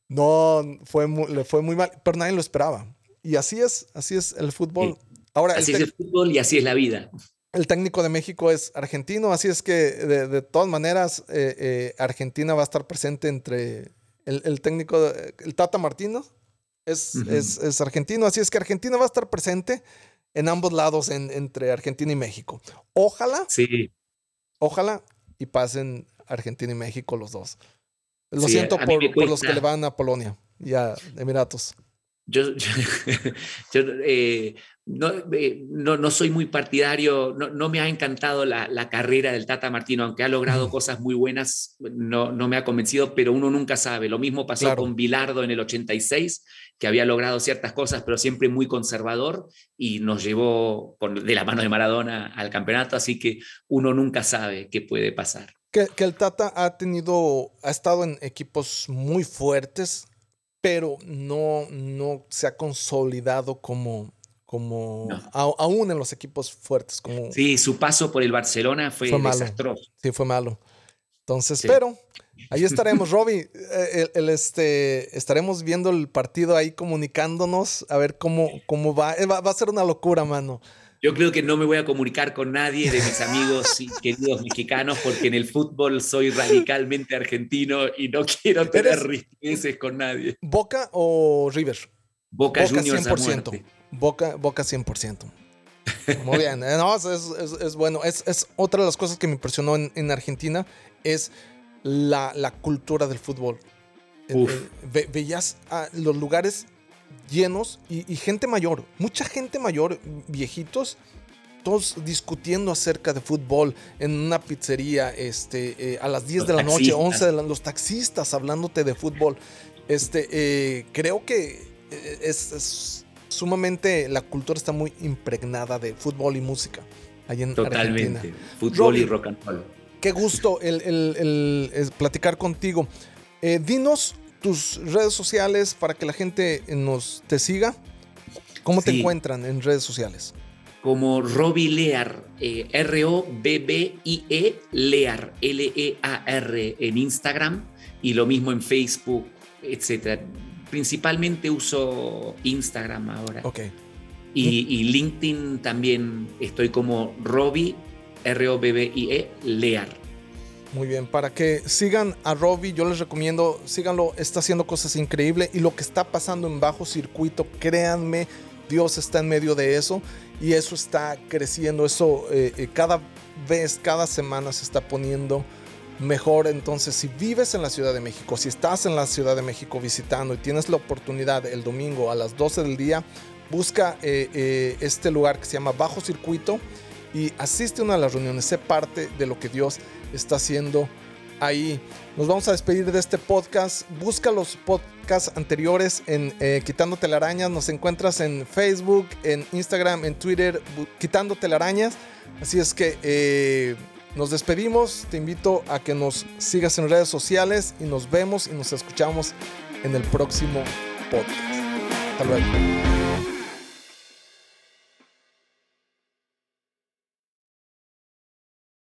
No, fue le fue muy mal, pero nadie lo esperaba. Y así es, así es el fútbol. Ahora, así es el fútbol y así es la vida. El técnico de México es argentino, así es que de, todas maneras eh, eh, Argentina va a estar presente entre el, técnico, el Tata Martino es, es, argentino, así es que Argentina va a estar presente en ambos lados, entre Argentina y México. Ojalá, sí. ojalá y pasen Argentina y México los dos. Lo siento por, por, los que le van a Polonia y a Emiratos. Yo, yo, (laughs) eh, eh, no, no, soy muy partidario, no, no me ha encantado la, la, carrera del Tata Martino, aunque ha logrado cosas muy buenas, no, no me ha convencido, pero uno nunca sabe. Lo mismo pasó con Bilardo en el 86, que había logrado ciertas cosas, pero siempre muy conservador y nos llevó de la mano de Maradona al campeonato, así que uno nunca sabe qué puede pasar. Que, que el Tata ha tenido, ha estado en equipos muy fuertes, pero no, no se ha consolidado como, como aún en los equipos fuertes. Como, sí, su paso por el Barcelona fue, desastroso. Sí, fue malo. Entonces, pero ahí (laughs) estaremos, Robbie. Eh, el, este, estaremos viendo el partido ahí comunicándonos a ver cómo, cómo va. Eh, va. va. a ser una locura, mano. Yo creo que no me voy a comunicar con nadie de mis amigos y queridos mexicanos porque en el fútbol soy radicalmente argentino y no quiero (laughs) tener riquezas con nadie. ¿Boca o River? Boca, Boca Juniors 100%. Boca, Boca 100%. Muy bien, eh, (laughs) no, es, es, es, bueno. Es, es, otra de las cosas que me impresionó en, en Argentina, es la, la, cultura del fútbol. Eh, ve, veías los lugares llenos y, gente mayor, mucha gente mayor, viejitos, todos discutiendo acerca de fútbol en una pizzería este, eh, a las 10 de la noche, 11 de la los taxistas hablándote de fútbol. Este, eh, creo que eh, es, sumamente, la cultura está muy impregnada de fútbol y música. Ahí en Totalmente. Fútbol y rock and roll. Qué gusto el, el, el, platicar contigo. dinos tus redes sociales para que la gente nos te siga. ¿Cómo te encuentran en redes sociales? Como Robbie Lear, eh, R-O-B-B-I-E, Lear, L-E-A-R en Instagram y lo mismo en Facebook, etc. Principalmente uso Instagram ahora. Ok. Y, y LinkedIn también estoy como Robbie, R-O-B-B-I-E, Lear. Muy bien, para que sigan a Robbie, yo les recomiendo, síganlo, está haciendo cosas increíbles y lo que está pasando en bajo circuito, créanme, Dios está en medio de eso y eso está creciendo, eso eh, eh, cada vez, cada semana se está poniendo mejor. Entonces, si vives en la Ciudad de México, si estás en la Ciudad de México visitando y tienes la oportunidad el domingo a las 12 del día, busca eh, este lugar que se llama Bajo Circuito y asiste a una de las reuniones, sé parte de lo que Dios está haciendo ahí. Nos vamos a despedir de este podcast. Busca los podcasts anteriores en eh, Quitando Telarañas. Nos encuentras en Facebook, en Instagram, en Twitter, Quitando Telarañas. Así es que eh, nos despedimos. Te invito a que nos sigas en redes sociales y nos vemos y nos escuchamos en el próximo podcast. Hasta luego.